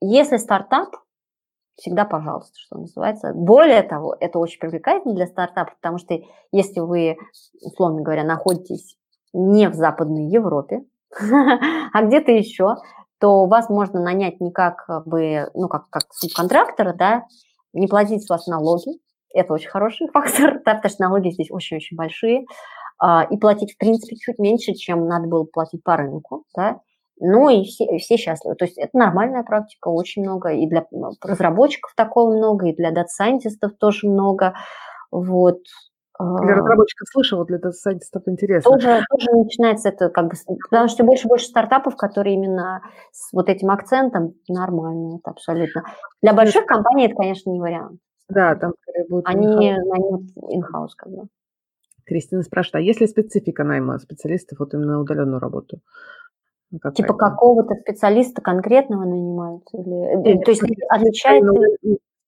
если стартап, всегда пожалуйста, что называется. Более того, это очень привлекательно для стартапов, потому что если вы, условно говоря, находитесь не в Западной Европе, а где-то еще, то вас можно нанять не как бы, ну, как, как субконтрактора, да, не платить с вас налоги, это очень хороший фактор, да, потому что налоги здесь очень-очень большие, а, и платить, в принципе, чуть меньше, чем надо было платить по рынку, да, ну и все, все счастливы. То есть это нормальная практика, очень много. И для разработчиков такого много, и для дата-сайентистов тоже много. Вот. Для а. разработчиков слышала, для дата-сайентистов интересно. Тоже, тоже начинается это как бы... Потому что больше и больше стартапов, которые именно с вот этим акцентом, нормально, это абсолютно. Для больших компаний это, конечно, не вариант. Да, там скорее будет Они in-house как бы. Кристина спрашивает, а есть ли специфика найма специалистов вот именно на удаленную работу? Ну, какая типа какого-то специалиста конкретного нанимают? Или, Нет, э, то есть отличается...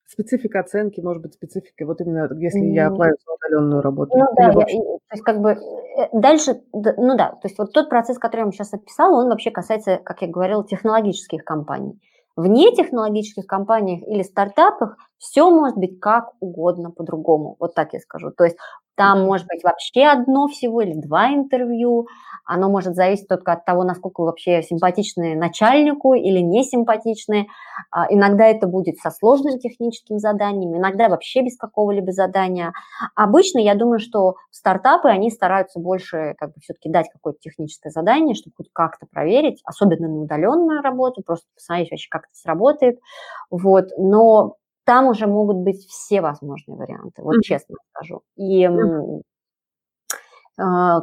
Специфика оценки, может быть, специфика, вот именно если mm. я оплачиваю удаленную работу. Ну да, я, то есть как бы э, дальше, ну да, то есть вот тот процесс, который я вам сейчас описала, он вообще касается, как я говорила, технологических компаний. В нетехнологических компаниях или стартапах все может быть как угодно по-другому, вот так я скажу. То есть там может быть вообще одно всего или два интервью. Оно может зависеть только от того, насколько вы вообще симпатичны начальнику или не симпатичны. А, иногда это будет со сложным техническим заданием, иногда вообще без какого-либо задания. Обычно я думаю, что стартапы, они стараются больше как бы все-таки дать какое-то техническое задание, чтобы хоть как-то проверить, особенно на удаленную работу, просто посмотреть вообще, как это сработает. Вот. Но там уже могут быть все возможные варианты, вот mm-hmm. честно скажу. И mm-hmm. э,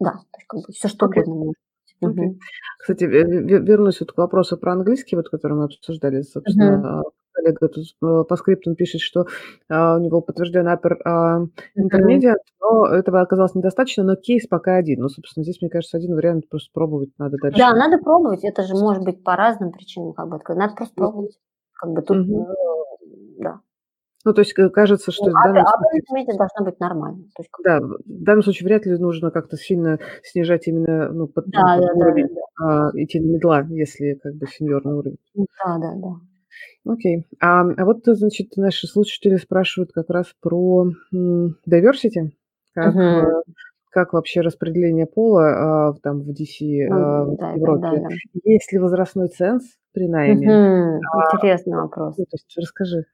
да, то есть как бы все что okay. угодно может Okay. Угу. Кстати, вернусь вот к вопросу про английский, вот, который мы обсуждали, собственно, угу. коллега тут э, по скриптам пишет, что а, у него подтвержден upper а, intermediate, угу. но этого оказалось недостаточно, но кейс пока один. Ну, собственно, здесь, мне кажется, один вариант просто пробовать надо дальше. Да, надо пробовать, это же может быть по разным причинам, как бы, надо просто пробовать. Как бы тут да. Ну, то есть кажется, что... Ну, в данном а случае, должна быть нормально. То есть, да, в данном случае вряд ли нужно как-то сильно снижать именно, ну, под, да, под да, уровень, да, да. А, идти на медла, если как бы сеньорный уровень. Да, да, да. Окей. А, а вот, значит, наши слушатели спрашивают как раз про diversity, как, угу. как вообще распределение пола а, там в DC ну, а, в да, Европе. Да, да, да. Есть ли возрастной ценз при найме? Угу. А, Интересный вопрос. Ну, то есть расскажи.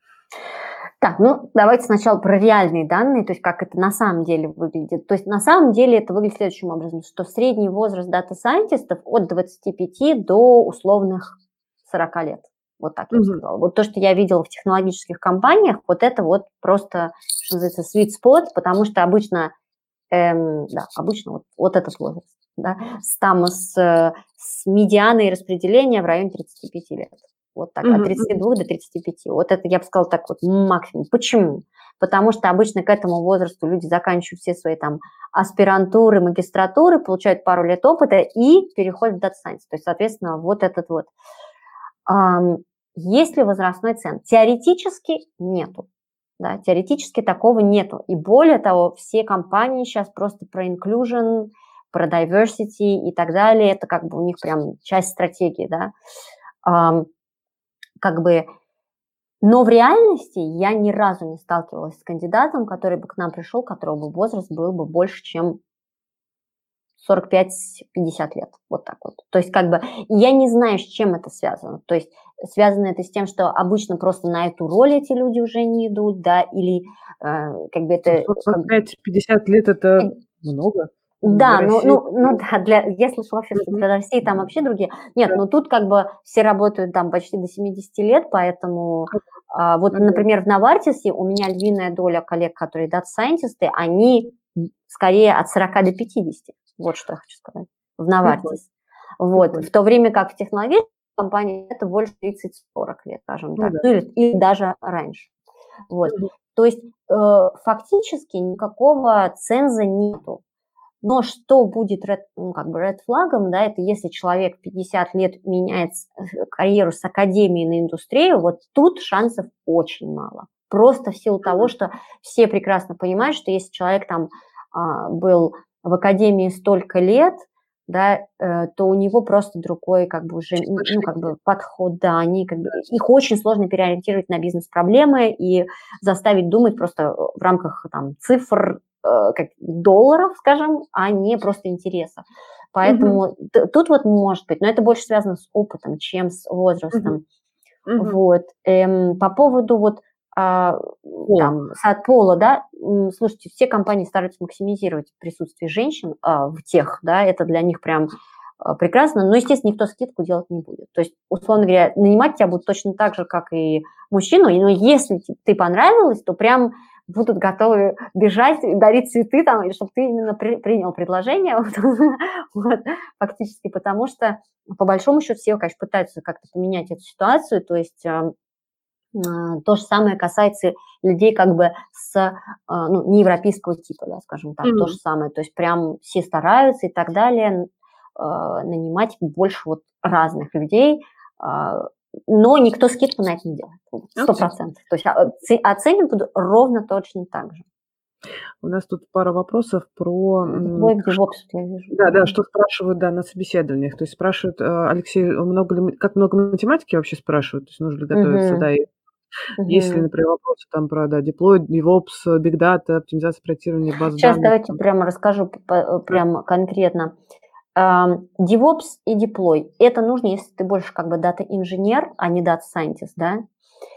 Так, ну давайте сначала про реальные данные, то есть как это на самом деле выглядит. То есть на самом деле это выглядит следующим образом, что средний возраст дата-сайентистов от 25 до условных 40 лет. Вот так я бы сказала. Вот то, что я видела в технологических компаниях, вот это вот просто, что называется, sweet spot, потому что обычно, эм, да, обычно вот, вот этот возраст, да, с, там с, с медианой распределения в районе 35 лет. Вот так, от 32 до 35. Вот это, я бы сказала, так вот максимум. Почему? Потому что обычно к этому возрасту люди заканчивают все свои там аспирантуры, магистратуры, получают пару лет опыта и переходят в Data Science. То есть, соответственно, вот этот вот. Есть ли возрастной цен? Теоретически нету. Да, теоретически такого нету. И более того, все компании сейчас просто про inclusion, про diversity и так далее. Это как бы у них прям часть стратегии, да. Как бы, но в реальности я ни разу не сталкивалась с кандидатом, который бы к нам пришел, которого бы возраст был бы больше, чем 45-50 лет, вот так вот. То есть как бы я не знаю, с чем это связано. То есть связано это с тем, что обычно просто на эту роль эти люди уже не идут, да, или э, как бы это... 45-50 лет это много. Да, ну, ну, ну да, для, я слышала вообще, что для России там вообще другие. Нет, да. ну тут как бы все работают там почти до 70 лет, поэтому а, вот, например, в Навартисе у меня львиная доля коллег, которые дата-сайентисты, они скорее от 40 до 50. Вот что я хочу сказать. В Навартис. Вот. В то время как в технологической компании это больше 30-40 лет, скажем ну так. Ну, да. или, или даже раньше. Вот. То есть э, фактически никакого ценза нету. Но что будет red, ну, как бы red флагом, да, это если человек 50 лет меняет э, карьеру с академии на индустрию, вот тут шансов очень мало. Просто в силу того, что все прекрасно понимают, что если человек там а, был в академии столько лет, да, э, то у него просто другой как бы уже ну, как бы подход, да, они как бы их очень сложно переориентировать на бизнес-проблемы и заставить думать просто в рамках там цифр, э, как долларов, скажем, а не просто интереса. Поэтому угу. тут вот может быть, но это больше связано с опытом, чем с возрастом. Угу. Вот. Эм, по поводу вот а, там, от пола, да, слушайте, все компании стараются максимизировать присутствие женщин а, в тех, да, это для них прям а, прекрасно, но, естественно, никто скидку делать не будет. То есть, условно говоря, нанимать тебя будут точно так же, как и мужчину, но если ты понравилась, то прям будут готовы бежать, дарить цветы, там, чтобы ты именно при, принял предложение, вот, фактически, потому что, по большому счету, все, конечно, пытаются как-то поменять эту ситуацию, то есть а, то же самое касается людей как бы с а, ну, неевропейского типа, да, скажем так, mm-hmm. то же самое. То есть прям все стараются и так далее а, нанимать больше вот разных людей, но никто скидку на это не делает, сто процентов. То есть оценивают будут ровно точно так же. У нас тут пара вопросов про... DevOps, я вижу. Да, да, что спрашивают, да, на собеседованиях. То есть спрашивают, Алексей, много ли, как много математики вообще спрашивают? То есть нужно ли готовиться, угу. да, и Мгм. Если, например, вопросы там про, да, деплой, DevOps, Big Data, оптимизация проектирования баз Сейчас данных. давайте прямо расскажу э, прямо конкретно. DevOps и деплой. Это нужно, если ты больше как бы дата-инженер, а не дата-сайентист, да?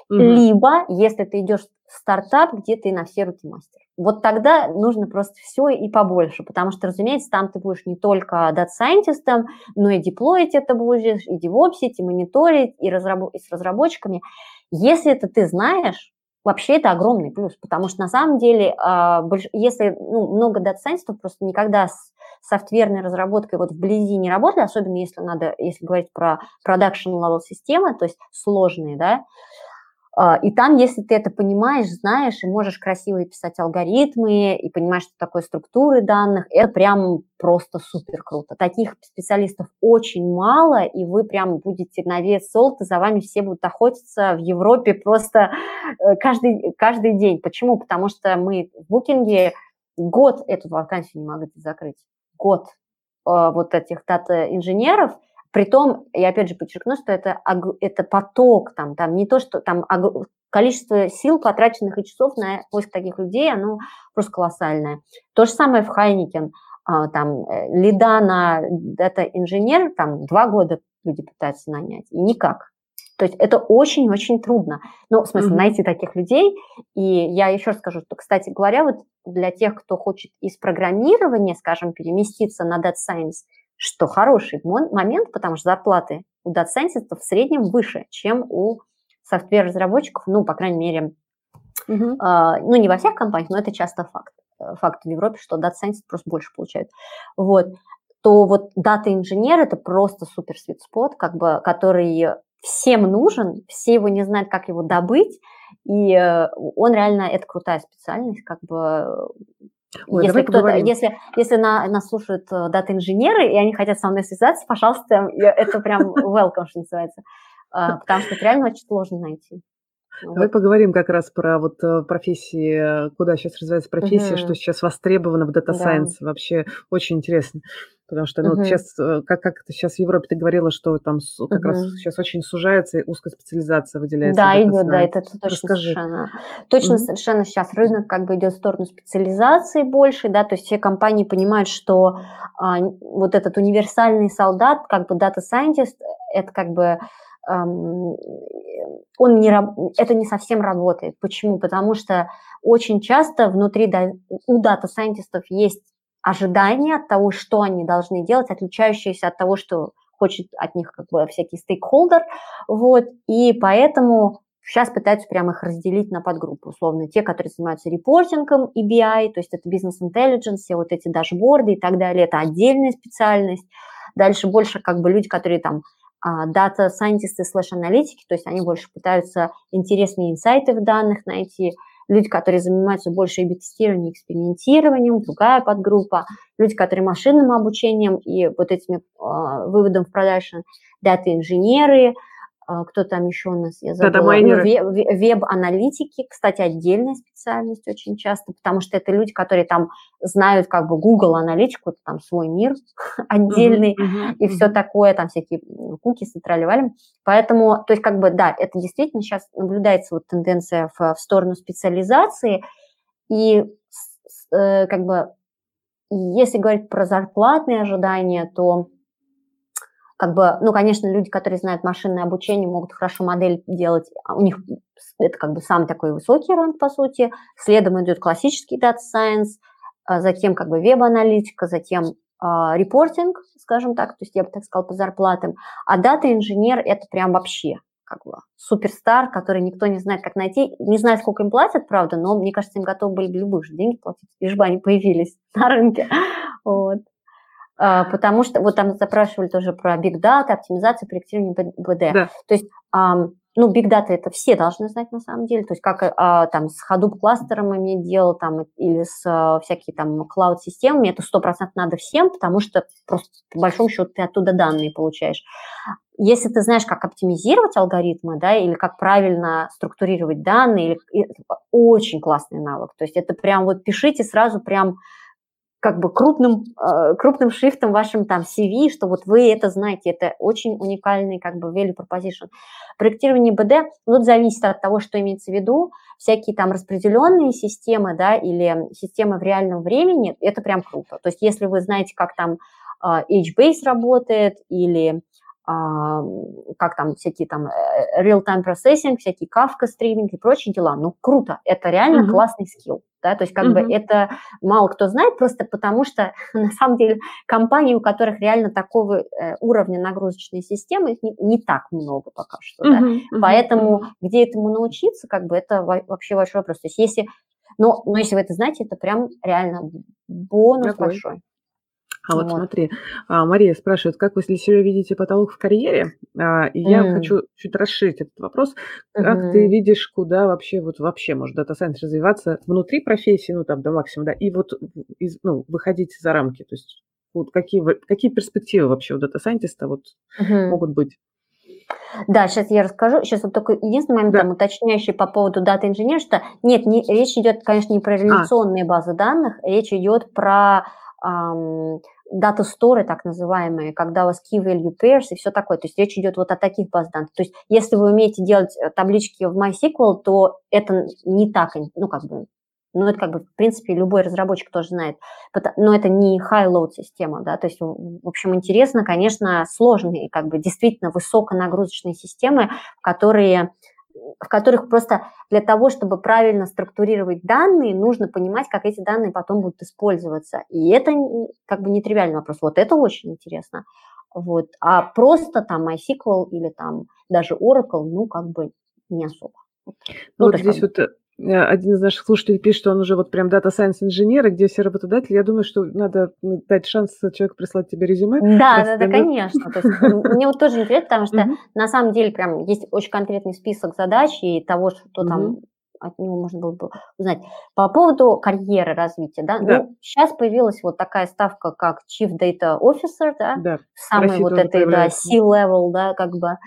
Мгм. Либо, если ты идешь в стартап, где ты на все руки мастер. Вот тогда нужно просто все и побольше, потому что, разумеется, там ты будешь не только дата-сайентистом, но и деплоить это будешь, и девопсить, и мониторить, и, разраб... и с разработчиками. Если это ты знаешь, вообще это огромный плюс, потому что на самом деле, а, если ну, много дата-сайентистов просто никогда с софтверной разработкой вот вблизи не работали, особенно если надо, если говорить про production level системы, то есть сложные, да, и там, если ты это понимаешь, знаешь, и можешь красиво писать алгоритмы, и понимаешь, что такое структуры данных, это прям просто супер круто. Таких специалистов очень мало, и вы прям будете на вес золота, за вами все будут охотиться в Европе просто э, каждый, каждый день. Почему? Потому что мы в букинге год эту вакансию не могли закрыть. Год а, вот этих дата-инженеров – Притом, я опять же подчеркну, что это, это поток, там, там не то, что там количество сил, потраченных и часов на поиск таких людей, оно просто колоссальное. То же самое в Хайникен. А, там, э, лида на дата-инженер, там, два года люди пытаются нанять, и никак. То есть это очень-очень трудно. Ну, в смысле, mm-hmm. найти таких людей. И я еще раз скажу, что, кстати говоря, вот для тех, кто хочет из программирования, скажем, переместиться на Data Science, что хороший момент, потому что зарплаты у дата-сайентистов в среднем выше, чем у software-разработчиков, ну, по крайней мере, uh-huh. э, ну, не во всех компаниях, но это часто факт. Факт в Европе, что дата-сайентисты просто больше получают. Вот. То вот дата-инженер – это просто супер свит спот, как бы, который всем нужен, все его не знают, как его добыть, и э, он реально, это крутая специальность, как бы Ой, если кто-то, если, если на, нас слушают э, дата-инженеры, и они хотят со мной связаться, пожалуйста, это прям welcome, что называется. А, потому что это реально очень сложно найти. Давай вот. поговорим как раз про вот э, профессии, куда сейчас развивается профессия, угу. что сейчас востребовано в Data Science. Да. Вообще очень интересно. Потому что ну, вот сейчас, э, как, как ты сейчас в Европе ты говорила, что там как угу. раз сейчас очень сужается и узкая специализация выделяется. Да, идет, да, это точно Расскажи. совершенно. Точно угу. совершенно сейчас рынок как бы идет в сторону специализации больше, да, то есть все компании понимают, что а, вот этот универсальный солдат, как бы data scientist, это как бы он не, это не совсем работает. Почему? Потому что очень часто внутри у дата-сайентистов есть ожидания от того, что они должны делать, отличающиеся от того, что хочет от них как бы всякий стейкхолдер, вот, и поэтому сейчас пытаются прямо их разделить на подгруппы, условно, те, которые занимаются репортингом и BI, то есть это business intelligence, все вот эти дашборды и так далее, это отдельная специальность, дальше больше как бы люди, которые там дата сайентисты slash аналитики, то есть они больше пытаются интересные инсайты в данных найти, люди, которые занимаются больше тестированием, экспериментированием, другая подгруппа, люди, которые машинным обучением и вот этими э, выводом в продакшн, дата-инженеры, кто там еще у нас, я забыла, ну, веб-аналитики, кстати, отдельная специальность очень часто, потому что это люди, которые там знают как бы Google аналитику, там свой мир отдельный uh-huh, uh-huh, и uh-huh. все такое, там всякие куки тролливали. Поэтому, то есть как бы, да, это действительно сейчас наблюдается вот тенденция в, в сторону специализации, и э, как бы если говорить про зарплатные ожидания, то как бы, ну, конечно, люди, которые знают машинное обучение, могут хорошо модель делать, а у них это как бы самый такой высокий ранг, по сути. Следом идет классический Data Science, а затем как бы веб-аналитика, затем а, репортинг, скажем так, то есть я бы так сказала, по зарплатам. А дата-инженер – это прям вообще как бы суперстар, который никто не знает, как найти. Не знаю, сколько им платят, правда, но мне кажется, им готовы были любых же деньги платить, лишь бы они появились на рынке. Вот. А, потому что вот там запрашивали тоже про big data, оптимизацию, проектирование БД. Да. То есть, ну, big data это все должны знать на самом деле, то есть как а, там с Hadoop кластером иметь дело там или с а, всякими там клауд-системами, это сто процентов надо всем, потому что просто по большому счету ты оттуда данные получаешь. Если ты знаешь, как оптимизировать алгоритмы, да, или как правильно структурировать данные, или, очень классный навык. То есть это прям вот пишите сразу прям как бы крупным, э, крупным шрифтом вашим там CV, что вот вы это знаете, это очень уникальный как бы value proposition. Проектирование БД, ну, зависит от того, что имеется в виду, всякие там распределенные системы, да, или системы в реальном времени, это прям круто. То есть если вы знаете, как там uh, HBase работает, или а, как там всякие там э, real-time processing, всякие Kafka стриминг и прочие дела. Ну, круто, это реально uh-huh. классный скилл. Да, то есть как uh-huh. бы это мало кто знает, просто потому что на самом деле компаний, у которых реально такого э, уровня нагрузочной системы, их не, не так много пока что. Uh-huh. Да? Uh-huh. Поэтому где этому научиться, как бы это вообще большой вопрос. То есть если, но, но если вы это знаете, это прям реально бонус Какой? большой. А вот, вот смотри, а, Мария спрашивает, как вы для себя видите потолок в карьере? А, и я м. хочу чуть расширить этот вопрос. Как mm-hmm. ты видишь, куда вообще вот вообще может data science развиваться внутри профессии, ну там до максимума, да, и вот из, ну, выходить за рамки, то есть вот какие, какие перспективы вообще у дата-сайентиста вот mm-hmm. могут быть? Да, сейчас я расскажу. Сейчас вот только единственный момент да. там уточняющий по поводу дата инженер, что нет, не, речь идет, конечно, не про реляционные а. базы данных, речь идет про дата сторы так называемые, когда у вас key value pairs и все такое. То есть речь идет вот о таких баз данных. То есть если вы умеете делать э, таблички в MySQL, то это не так, ну как бы, ну это как бы в принципе любой разработчик тоже знает, но это не high-load система, да, то есть в общем интересно, конечно, сложные, как бы действительно высоконагрузочные системы, которые в которых просто для того, чтобы правильно структурировать данные, нужно понимать, как эти данные потом будут использоваться. И это как бы нетривиальный вопрос. Вот это очень интересно. Вот. А просто там MySQL или там даже Oracle, ну, как бы не особо. Ну, ну вот здесь вот Э, один из наших слушателей пишет, что он уже вот прям дата сайенс инженер, и где все работодатели. Я думаю, что надо дать шанс человеку прислать тебе резюме. Да, да, да, конечно. мне вот тоже интересно, потому что на самом деле прям есть очень конкретный список задач и того, что там от него можно было бы узнать. По поводу карьеры развития, да, Да. ну, сейчас появилась вот такая ставка, как Chief Data Officer, да, Да, самый вот этой, да. C-level, да, как бы,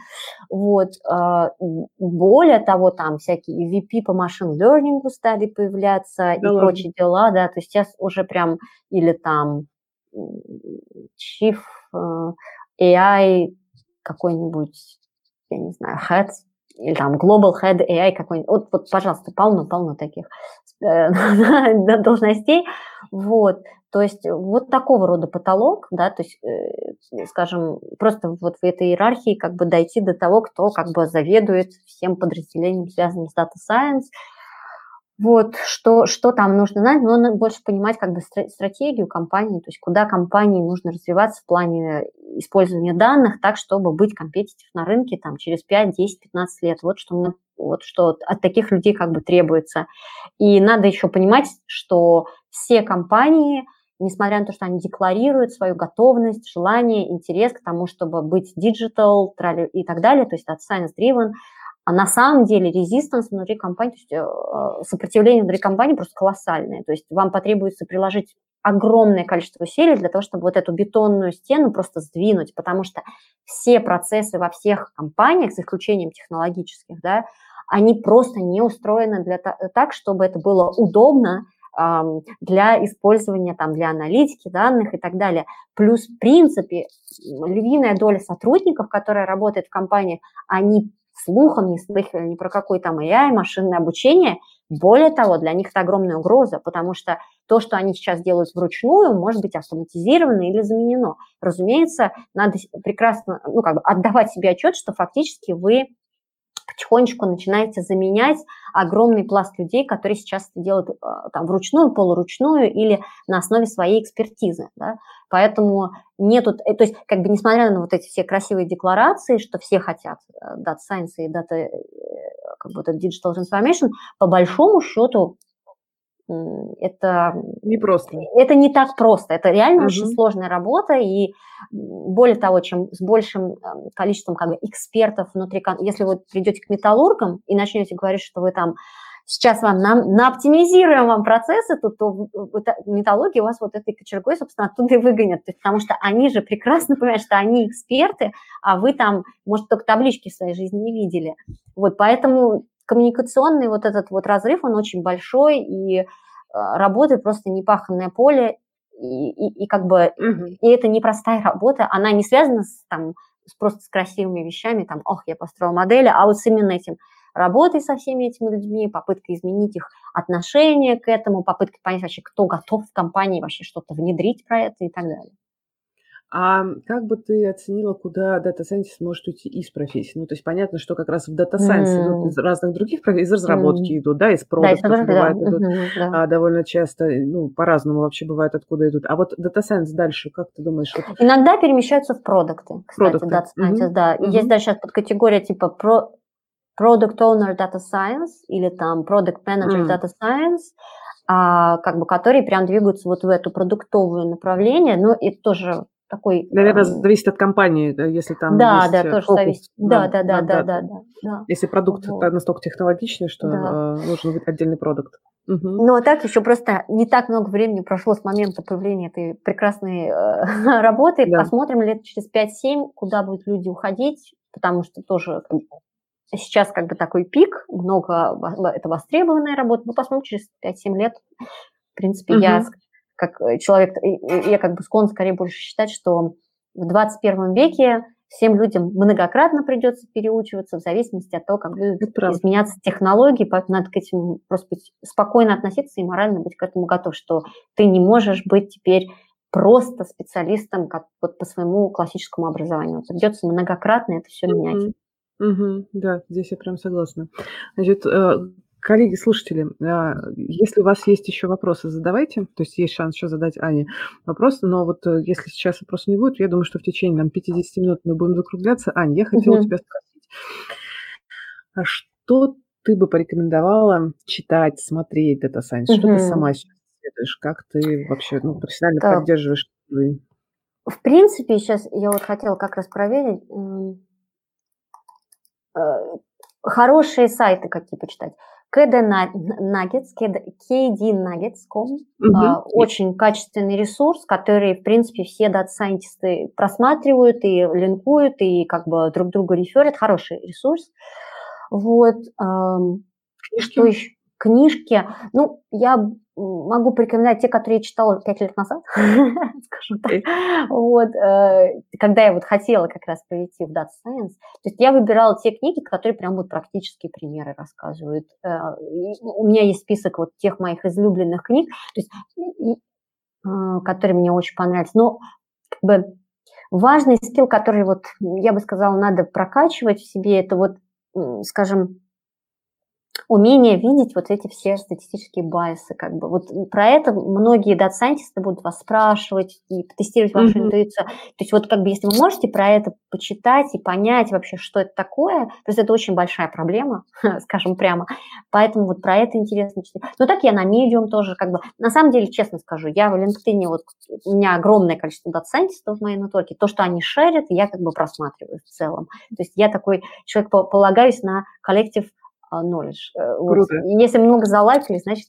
вот, а, более того, там всякие VP по машин learning стали появляться и Да ладно. прочие дела, да, то есть сейчас уже прям, или там Chief э, AI какой-нибудь, я не знаю, Head, или там Global Head AI какой-нибудь, вот, вот пожалуйста, полно-полно таких э, должностей, вот, то есть вот такого рода потолок, да, то есть, э, скажем, просто вот в этой иерархии как бы дойти до того, кто как бы заведует всем подразделением, связанным с Data Science, вот, что, что там нужно знать, но больше понимать как бы стра- стратегию компании, то есть куда компании нужно развиваться в плане использования данных так, чтобы быть компетитив на рынке там через 5, 10, 15 лет. Вот что, мы- вот что от таких людей как бы требуется. И надо еще понимать, что все компании, несмотря на то, что они декларируют свою готовность, желание, интерес к тому, чтобы быть digital и так далее, то есть от science driven, а на самом деле резистанс внутри компании, то есть э, сопротивление внутри компании просто колоссальное. То есть вам потребуется приложить огромное количество усилий для того, чтобы вот эту бетонную стену просто сдвинуть, потому что все процессы во всех компаниях, за исключением технологических, да, они просто не устроены для, та- так, чтобы это было удобно ам, для использования, там, для аналитики данных и так далее. Плюс, в принципе, львиная доля сотрудников, которая работает в компании, они слухом не слыхали ни про какой там AI, машинное обучение. Более того, для них это огромная угроза, потому что то, что они сейчас делают вручную, может быть автоматизировано или заменено. Разумеется, надо прекрасно ну, как бы отдавать себе отчет, что фактически вы потихонечку начинаете заменять огромный пласт людей, которые сейчас это делают э, там, вручную, полуручную или на основе своей экспертизы. Да? Поэтому нету, э, то есть как бы несмотря на вот эти все красивые декларации, что все хотят э, Data Science и Data, как бы Digital Transformation, по большому счету это Не просто. это не так просто. Это реально Мгм. очень сложная работа, и более того, чем с большим эм, количеством как бы, экспертов внутри, если вы придете к металлургам и начнете говорить, что вы там сейчас вам нам, наоптимизируем вам процессы, то, то металлурги вас вот этой кочергой, собственно, оттуда и выгонят. То есть, потому что они же прекрасно понимают, что они эксперты, а вы там, может, только таблички в своей жизни не видели. Вот, поэтому коммуникационный вот этот вот разрыв, он очень большой, и э, работает просто непаханное поле, и, и, и как бы и это непростая работа, она не связана с, там, с просто с красивыми вещами, там, ох, я построил модели, а вот с именно этим работой со всеми этими людьми, попыткой изменить их отношение к этому, попыткой понять вообще, кто готов в компании вообще что-то внедрить про это и так далее. А как бы ты оценила, куда Scientist может уйти из профессии? Ну, то есть понятно, что как раз в Data Science идут из разных других профессий, из разработки М. идут, да, из Да, продуктов да. бывает идут мгм, да. а, довольно часто, ну, по-разному вообще бывает, откуда идут. А вот Science дальше, как ты думаешь? Вот, Иногда перемещаются в продукты, кстати, Продукты. Data Scientist, Мгм. да. И есть даже сейчас подкатегория типа про Product Owner Data Science или там Product Manager М. Data Science, а, как бы, которые прям двигаются вот в эту продуктовое направление, но это тоже такой... наверное, эм, зависит от компании, да, если там да, да, э, тоже зависит. Да, да, да, да, да, да. Если продукт настолько технологичный, что э, нужен быть отдельный продукт. Мгм. Но так еще просто не так много времени прошло с момента появления этой прекрасной э, работы. Посмотрим лет через 5-7, куда будут люди уходить, потому что тоже бы, сейчас как бы такой пик, много это востребованная работа. Ну, посмотрим через 5-7 лет. В принципе, я как э, человек, и- и я как бы склонна скорее больше считать, что в 21 веке всем людям многократно придется переучиваться в зависимости от того, как будут изменяться технологии, поэтому надо к этим просто быть, спокойно относиться и морально быть к этому готов, что ты не можешь быть теперь просто специалистом как вот по своему классическому образованию. Придется многократно это все менять. Мгм. Да, здесь я прям согласна. Значит, э, коллеги, слушатели, а, если у вас есть еще вопросы, задавайте. То есть есть шанс еще задать Ане вопросы, но вот э, если сейчас вопросов не будет, я думаю, что в течение нам 50 минут мы будем закругляться. Ань, я хотела у Мгм. тебя спросить, а что ты бы порекомендовала читать, смотреть Data Science? Что ты сама сейчас исследуешь? Как ты вообще ну, профессионально Так. поддерживаешь? В принципе, сейчас я вот хотела как раз проверить, э, хорошие сайты какие почитать. KD Nuggets, kdnuggets.com. Угу. А, очень качественный ресурс, который, в принципе, все дата-сайентисты просматривают и линкуют, и как бы друг друга реферят. Хороший ресурс. Вот. Книжки? Что еще? Книжки. Ну, я могу порекомендовать те, которые я читала пять лет назад, скажем так. Вот, э, когда я вот хотела как раз прийти в Data Science, то есть я выбирала те книги, которые прям вот практические примеры рассказывают. Э, у меня есть список вот тех моих излюбленных книг, то есть, э, которые мне очень понравились. Но как бы важный скилл, который вот, я бы сказала, надо прокачивать в себе, это вот, скажем, умение видеть вот эти все статистические байсы, как бы. Вот про это многие дата-сайентисты будут вас спрашивать и тестировать вашу mm-hmm. интуицию. То есть вот как бы если вы можете про это почитать и понять вообще, что это такое, то есть это очень большая проблема, скажем прямо, поэтому вот про это интересно читать. Но так я на Medium тоже как бы, на самом деле, честно скажу, я в LinkedIn, вот у меня огромное количество дата-сайентистов в моей нетворке, то, что они шерят, я как бы просматриваю в целом. То есть я такой человек, полагаюсь на коллектив knowledge. Э, Круто. Вот. Если много залайкали, значит,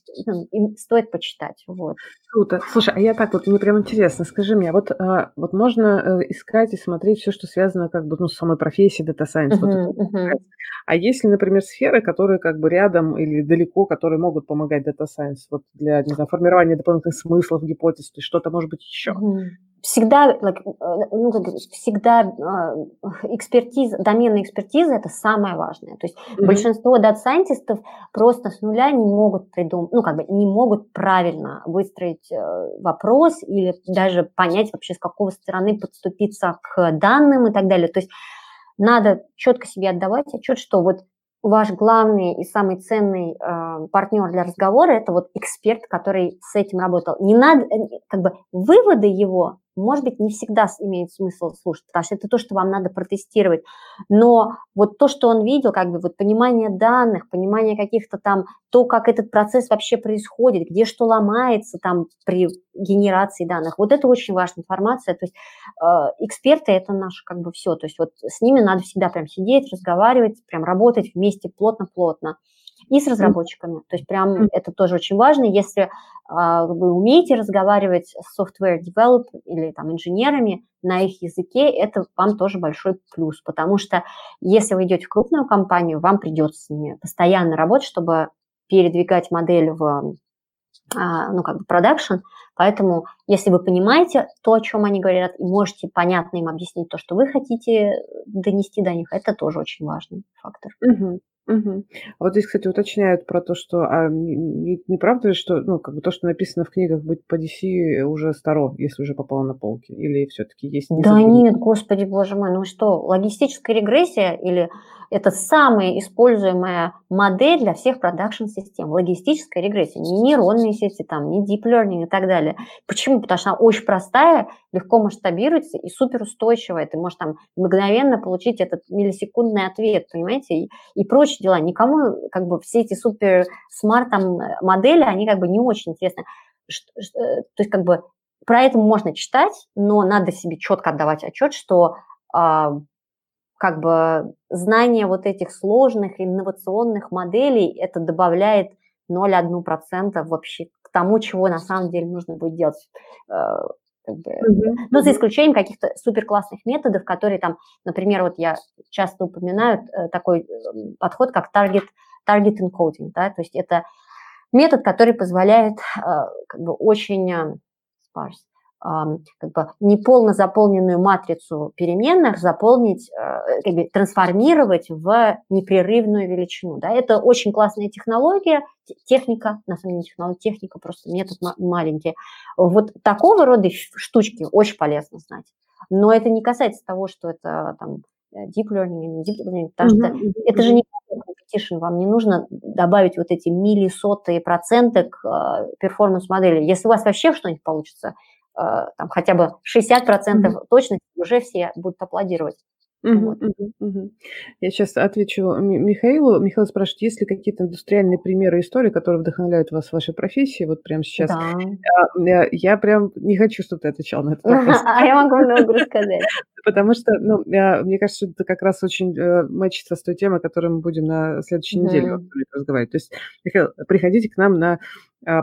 им стоит почитать. Вот. Круто. Слушай, а я так вот, мне прям интересно, скажи мне, вот, а, вот можно э, искать и смотреть все, что связано как бы ну, с самой профессией Data Science. Uh-huh, вот uh-huh. А есть ли, например, сферы, которые как бы рядом или далеко, которые могут помогать Data Science вот для, не знаю, формирования дополнительных смыслов, гипотез, то есть что-то может быть еще? Uh-huh всегда, э, ну, всегда э, экспертиза, доменная экспертиза – это самое важное. То есть mm-hmm. большинство дата-сайентистов просто с нуля не могут придумать, ну, как бы не могут правильно выстроить э, вопрос или даже понять вообще, с какого стороны подступиться к данным и так далее. То есть надо четко себе отдавать отчет, что вот ваш главный и самый ценный э, партнер для разговора это вот эксперт, который с этим работал. Не надо, как бы выводы его может быть, не всегда имеет смысл слушать, потому что это то, что вам надо протестировать. Но вот то, что он видел, как бы вот понимание данных, понимание каких-то там, то, как этот процесс вообще происходит, где что ломается там при генерации данных, вот это очень важная информация. То есть э, эксперты – это наше как бы все. То есть вот с ними надо всегда прям сидеть, разговаривать, прям работать вместе плотно-плотно и с разработчиками. То есть прям mm-hmm. это тоже очень важно. Если а, вы умеете разговаривать с software developer или там инженерами на их языке, это вам тоже большой плюс, потому что если вы идете в крупную компанию, вам придется с ними постоянно работать, чтобы передвигать модель в а, ну, как бы продакшн, поэтому если вы понимаете то, о чем они говорят, и можете понятно им объяснить то, что вы хотите донести до них, это тоже очень важный фактор. Угу. Угу. А вот здесь, кстати, уточняют про то, что а не, не правда ли, что ну, как бы то, что написано в книгах быть по DC уже старо, если уже попало на полки? Или все-таки есть... Да нет, господи, боже мой, ну что, логистическая регрессия или это самая используемая модель для всех продакшн-систем. Логистическая регрессия, не нейронные сети, там, не deep learning и так далее. Почему? Потому что она очень простая, легко масштабируется и суперустойчивая. Ты можешь там мгновенно получить этот миллисекундный ответ, понимаете, и, и прочие дела. Никому как бы все эти супер смарт там модели, они как бы не очень интересны. Э, то есть как бы про это можно читать, но надо себе четко отдавать отчет, что а, как бы знание вот этих сложных инновационных моделей, это добавляет 0,1% вообще к тому, чего на самом деле нужно будет делать. Э, как бы, mm-hmm. Ну, за исключением каких-то супер классных методов, которые там, например, вот я часто упоминаю э, такой э, подход, как target, target encoding, да, то есть это метод, который позволяет как бы очень sparse, как бы неполно заполненную матрицу переменных заполнить, э, как бы трансформировать в непрерывную величину. Да? Это очень классная технология, техника, на самом деле технология, техника, просто метод маленький. Вот такого рода штучки очень полезно знать. Но это не касается того, что это там deep learning или deep learning, потому mm-hmm. что это же не competition, вам не нужно добавить вот эти миллисотые проценты к э, перформанс-модели. Если у вас вообще что-нибудь получится, Э, там хотя бы 60% mm-hmm. точности, уже все будут аплодировать. Вот. Угу, угу, Я сейчас отвечу Михаилу. Михаил спрашивает, есть ли какие-то индустриальные примеры истории, которые вдохновляют вас в вашей профессии вот прямо сейчас? Да. Я, я прям не хочу, чтобы ты отвечал на этот вопрос. А я могу много рассказать. Потому что, ну, мне кажется, это как раз очень э, мэчится с той темой, о которой мы будем на следующей неделе разговаривать. То есть, Михаил, приходите к нам на а,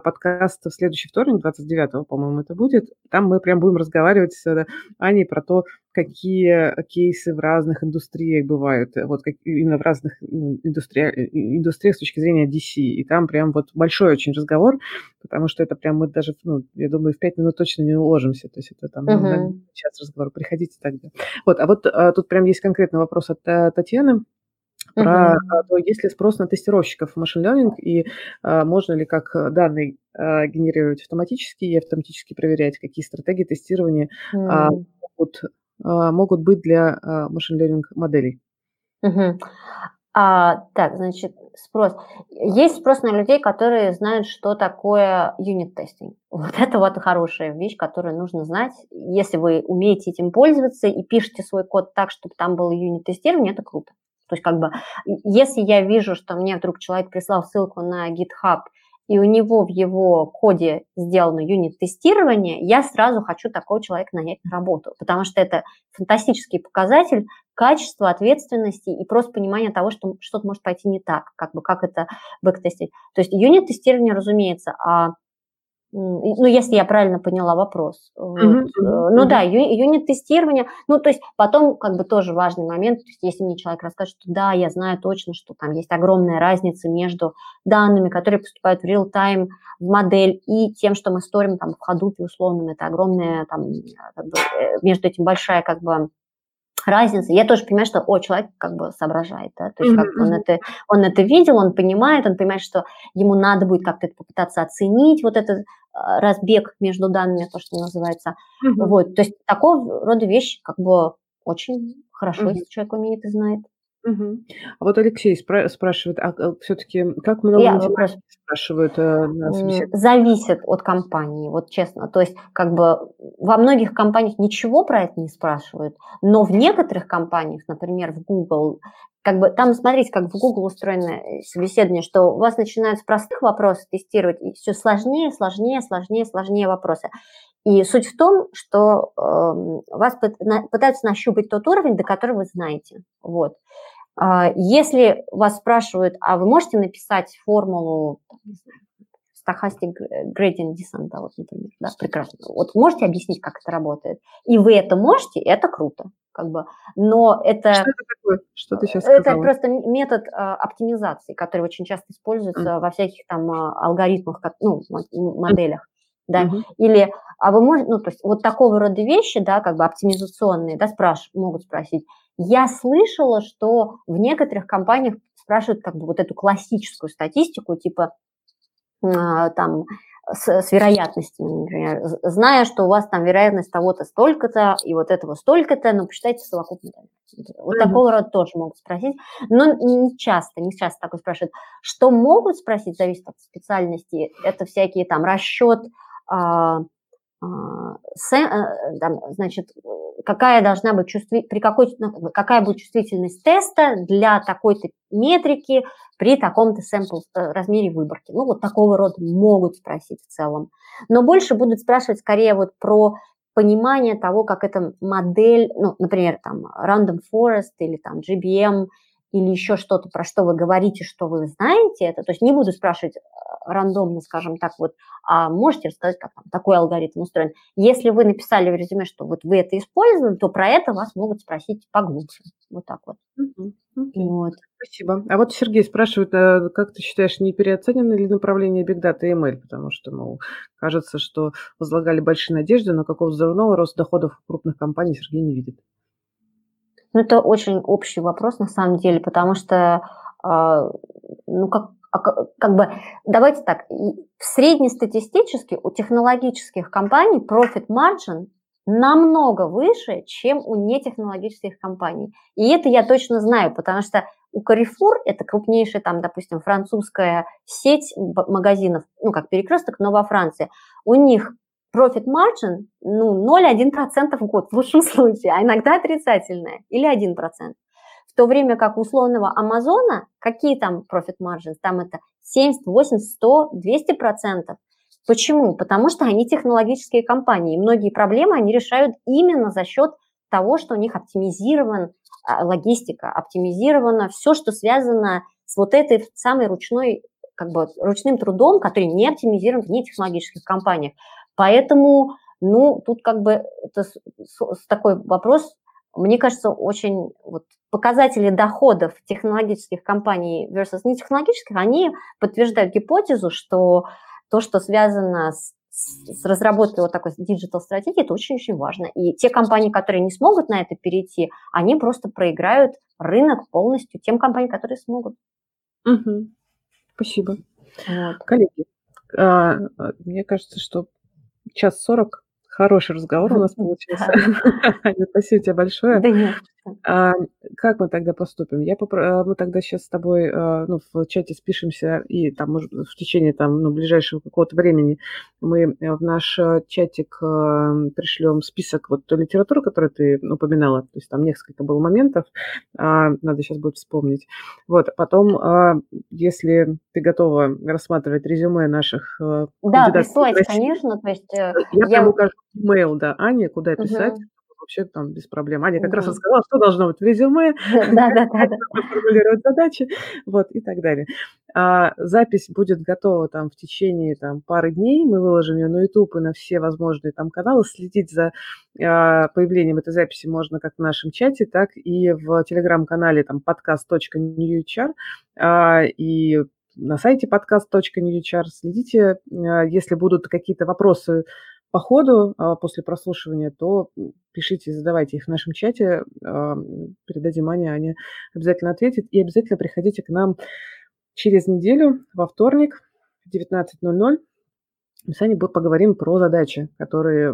подкаст в следующий вторник, 29-го, по-моему, это будет. Там мы прям будем разговаривать с Аней про то, какие кейсы в разных индустриях бывают, вот как, именно в разных индустриях, индустриях с точки зрения DC. И там прям вот большой очень разговор, потому что это прям мы даже, ну, я думаю, в пять минут точно не уложимся. То есть это там uh-huh. ну, час разговор. Приходите тогда. Вот, а вот а, тут прям есть конкретный вопрос от а, Татьяны про uh-huh. то, есть ли спрос на тестировщиков в машин learning и а, можно ли как данные а, генерировать автоматически и автоматически проверять, какие стратегии тестирования uh-huh. а, могут, а, могут быть для а, машин learning моделей. Uh-huh. А, так, значит, спрос. Есть спрос на людей, которые знают, что такое юнит-тестинг. Вот это вот хорошая вещь, которую нужно знать. Если вы умеете этим пользоваться и пишете свой код так, чтобы там было юнит-тестирование, это круто. То есть как бы, если я вижу, что мне вдруг человек прислал ссылку на GitHub, и у него в его коде сделано юнит-тестирование, я сразу хочу такого человека нанять на работу, потому что это фантастический показатель качества, ответственности и просто понимания того, что что-то может пойти не так, как бы как это бэктестить. То есть юнит-тестирование, разумеется, а ну, если я правильно поняла вопрос. Uh-huh. Ну да, ю, юнит-тестирование, ну, то есть потом как бы тоже важный момент, то есть если мне человек расскажет, что да, я знаю точно, что там есть огромная разница между данными, которые поступают в real-time в модель, и тем, что мы сторим там в Hadoop условным, это огромная там, как бы, э, между этим большая как бы разница. Я тоже понимаю, что о, человек как бы соображает, да, то есть как он, это, он это видел, он понимает, он понимает, что ему надо будет как-то это попытаться оценить, вот этот а, разбег между данными, то, что называется. Mm-hmm. Вот, то есть такого рода вещи как бы очень хорошо, mm-hmm. если человек умеет и знает. Угу. А вот Алексей спра- спрашивает, а, а все-таки как много Я математики спрашивают э, на собеседовании? Зависит от компании, вот честно. То есть как бы во многих компаниях ничего про это не спрашивают, но в некоторых компаниях, например, в Google, как бы там, смотрите, как в Google устроено э, собеседование, что у вас начинают с простых вопросов тестировать, и все сложнее, сложнее, сложнее, сложнее вопросы. И суть в том, что э, вас пытаются нащупать тот уровень, до которого вы знаете. Вот. А, если вас спрашивают, а вы можете написать формулу stochastic gradient descent, вот, например, да, прекрасно. Вот можете объяснить, как это работает? И вы это можете, это круто, как бы. Но это... Что это такое? Что ты сейчас сказала? Это просто метод а, оптимизации, который очень часто используется mm. во всяких там а, алгоритмах, ну, моделях. Да, mm-hmm. или, а вы можете, ну, то есть вот такого рода вещи, да, как бы оптимизационные, да, спраш, могут спросить, я слышала, что в некоторых компаниях спрашивают как бы вот эту классическую статистику, типа а, там с, с вероятностями, например, зная, что у вас там вероятность того-то столько-то и вот этого столько-то, ну, посчитайте совокупно. Вот mm-hmm. такого рода тоже могут спросить, но не часто, не часто такое спрашивают. Что могут спросить, зависит от специальности, это всякие там расчет а, значит, какая должна быть чувстви... при какой, ну, какая будет чувствительность теста для такой-то метрики при таком-то сэмпл э, размере выборки. Ну, вот такого рода могут спросить в целом. Но больше будут спрашивать скорее вот про понимание того, как эта модель, ну, например, там Random Forest или там GBM или еще что-то, про что вы говорите, что вы знаете это, то есть не буду спрашивать э, рандомно, скажем так, вот, а можете рассказать, как там такой алгоритм устроен. Если вы написали в резюме, что вот вы это использовали, то про это вас могут спросить поглубже. Вот так вот. Угу. Вот. Спасибо. А вот Сергей спрашивает, а как ты считаешь, не переоценено ли направление Big Data и ML? Потому что, мол, кажется, что возлагали большие надежды, но какого взрывного роста доходов крупных компаний Сергей не видит. Ну, это очень общий вопрос на самом деле, потому что, а, ну, как, а как бы, давайте так, среднестатистически у технологических компаний profit margin намного выше, чем у нетехнологических компаний. И это я точно знаю, потому что у Carrefour, это крупнейшая там, допустим, французская сеть магазинов, ну, как перекресток, но во Франции, у них profit margin, ну, 0,1% в год в лучшем случае, а иногда отрицательная, или 1%. В то время как условного Амазона, какие там profit margins? Там это 70, 80, 100, 200 процентов. Почему? Потому что они технологические компании. И многие проблемы они решают именно за счет того, что у них оптимизирован а, логистика, оптимизировано все, что связано с вот этой самой ручной, как бы ручным трудом, который не оптимизирован в нетехнологических компаниях. Поэтому, ну, тут как бы это такой вопрос, мне кажется, очень вот, показатели доходов технологических компаний versus нетехнологических, они подтверждают гипотезу, что то, что связано с, с разработкой вот такой диджитал-стратегии, это очень-очень важно. И те компании, которые не смогут на это перейти, они просто проиграют рынок полностью тем компаниям, которые смогут. Угу. Спасибо. Вот. Коллеги, а, мне кажется, что час сорок Хороший разговор у нас получился. Аня, спасибо тебе большое. Да нет. А, как мы тогда поступим? Я попро... А, мы тогда сейчас с тобой а, ну, в чате спишемся, и там, может, в течение там, ну, ближайшего какого-то времени мы в наш чатик пришлем список вот той литературы, которую ты упоминала. То есть там несколько было моментов, надо сейчас будет вспомнить. Вот, потом, если ты готова рассматривать резюме наших Да, присылайте, конечно. То есть э, я, я... укажу email, да, Ане, куда писать. Угу вообще там без проблем. Аня как mm раз рассказала, что должно быть в резюме, формулировать задачи, вот, и так далее. А запись будет готова там в течение там, пары дней. Мы выложим ее на YouTube и на все возможные там каналы. Следить за а, появлением этой записи можно как в нашем чате, так и в телеграм-канале там podcast.newhr а, и на сайте podcast.newhr. Следите, а, если будут какие-то вопросы по ходу а, после прослушивания, то пишите, задавайте их в нашем чате, а, передадим Ане, Аня обязательно ответит. И обязательно приходите к нам через неделю, во вторник, в 19.00. Мы с вами поговорим про задачи, которые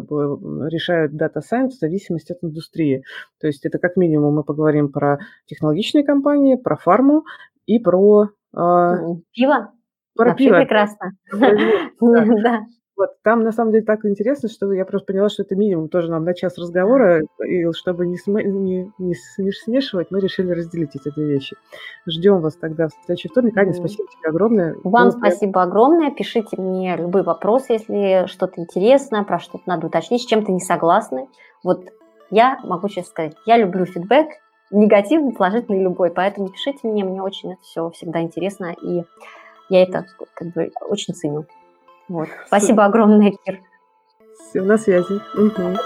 решают Data Science в зависимости от индустрии. То есть это как минимум мы поговорим про технологичные компании, про фарму и про... Пиво? Про Вообще пиво. прекрасно. Да. Вот, там на самом деле так интересно, что я просто поняла, что это минимум тоже нам на час разговора, и чтобы не, см... не, не смешивать, мы решили разделить эти две вещи. Ждем вас тогда в следующий вторник. Аня, спасибо тебе огромное. Вам Было спасибо огромное. Пишите мне любые вопросы, если что-то интересно, про что-то надо уточнить, с чем-то не согласны. Вот я могу сейчас сказать, я люблю фидбэк, негативный, положительный, любой, поэтому пишите мне, мне очень это все всегда интересно, и я это как бы очень ценю. Вот. Спасибо огромное, Кир. Все, на связи. Угу.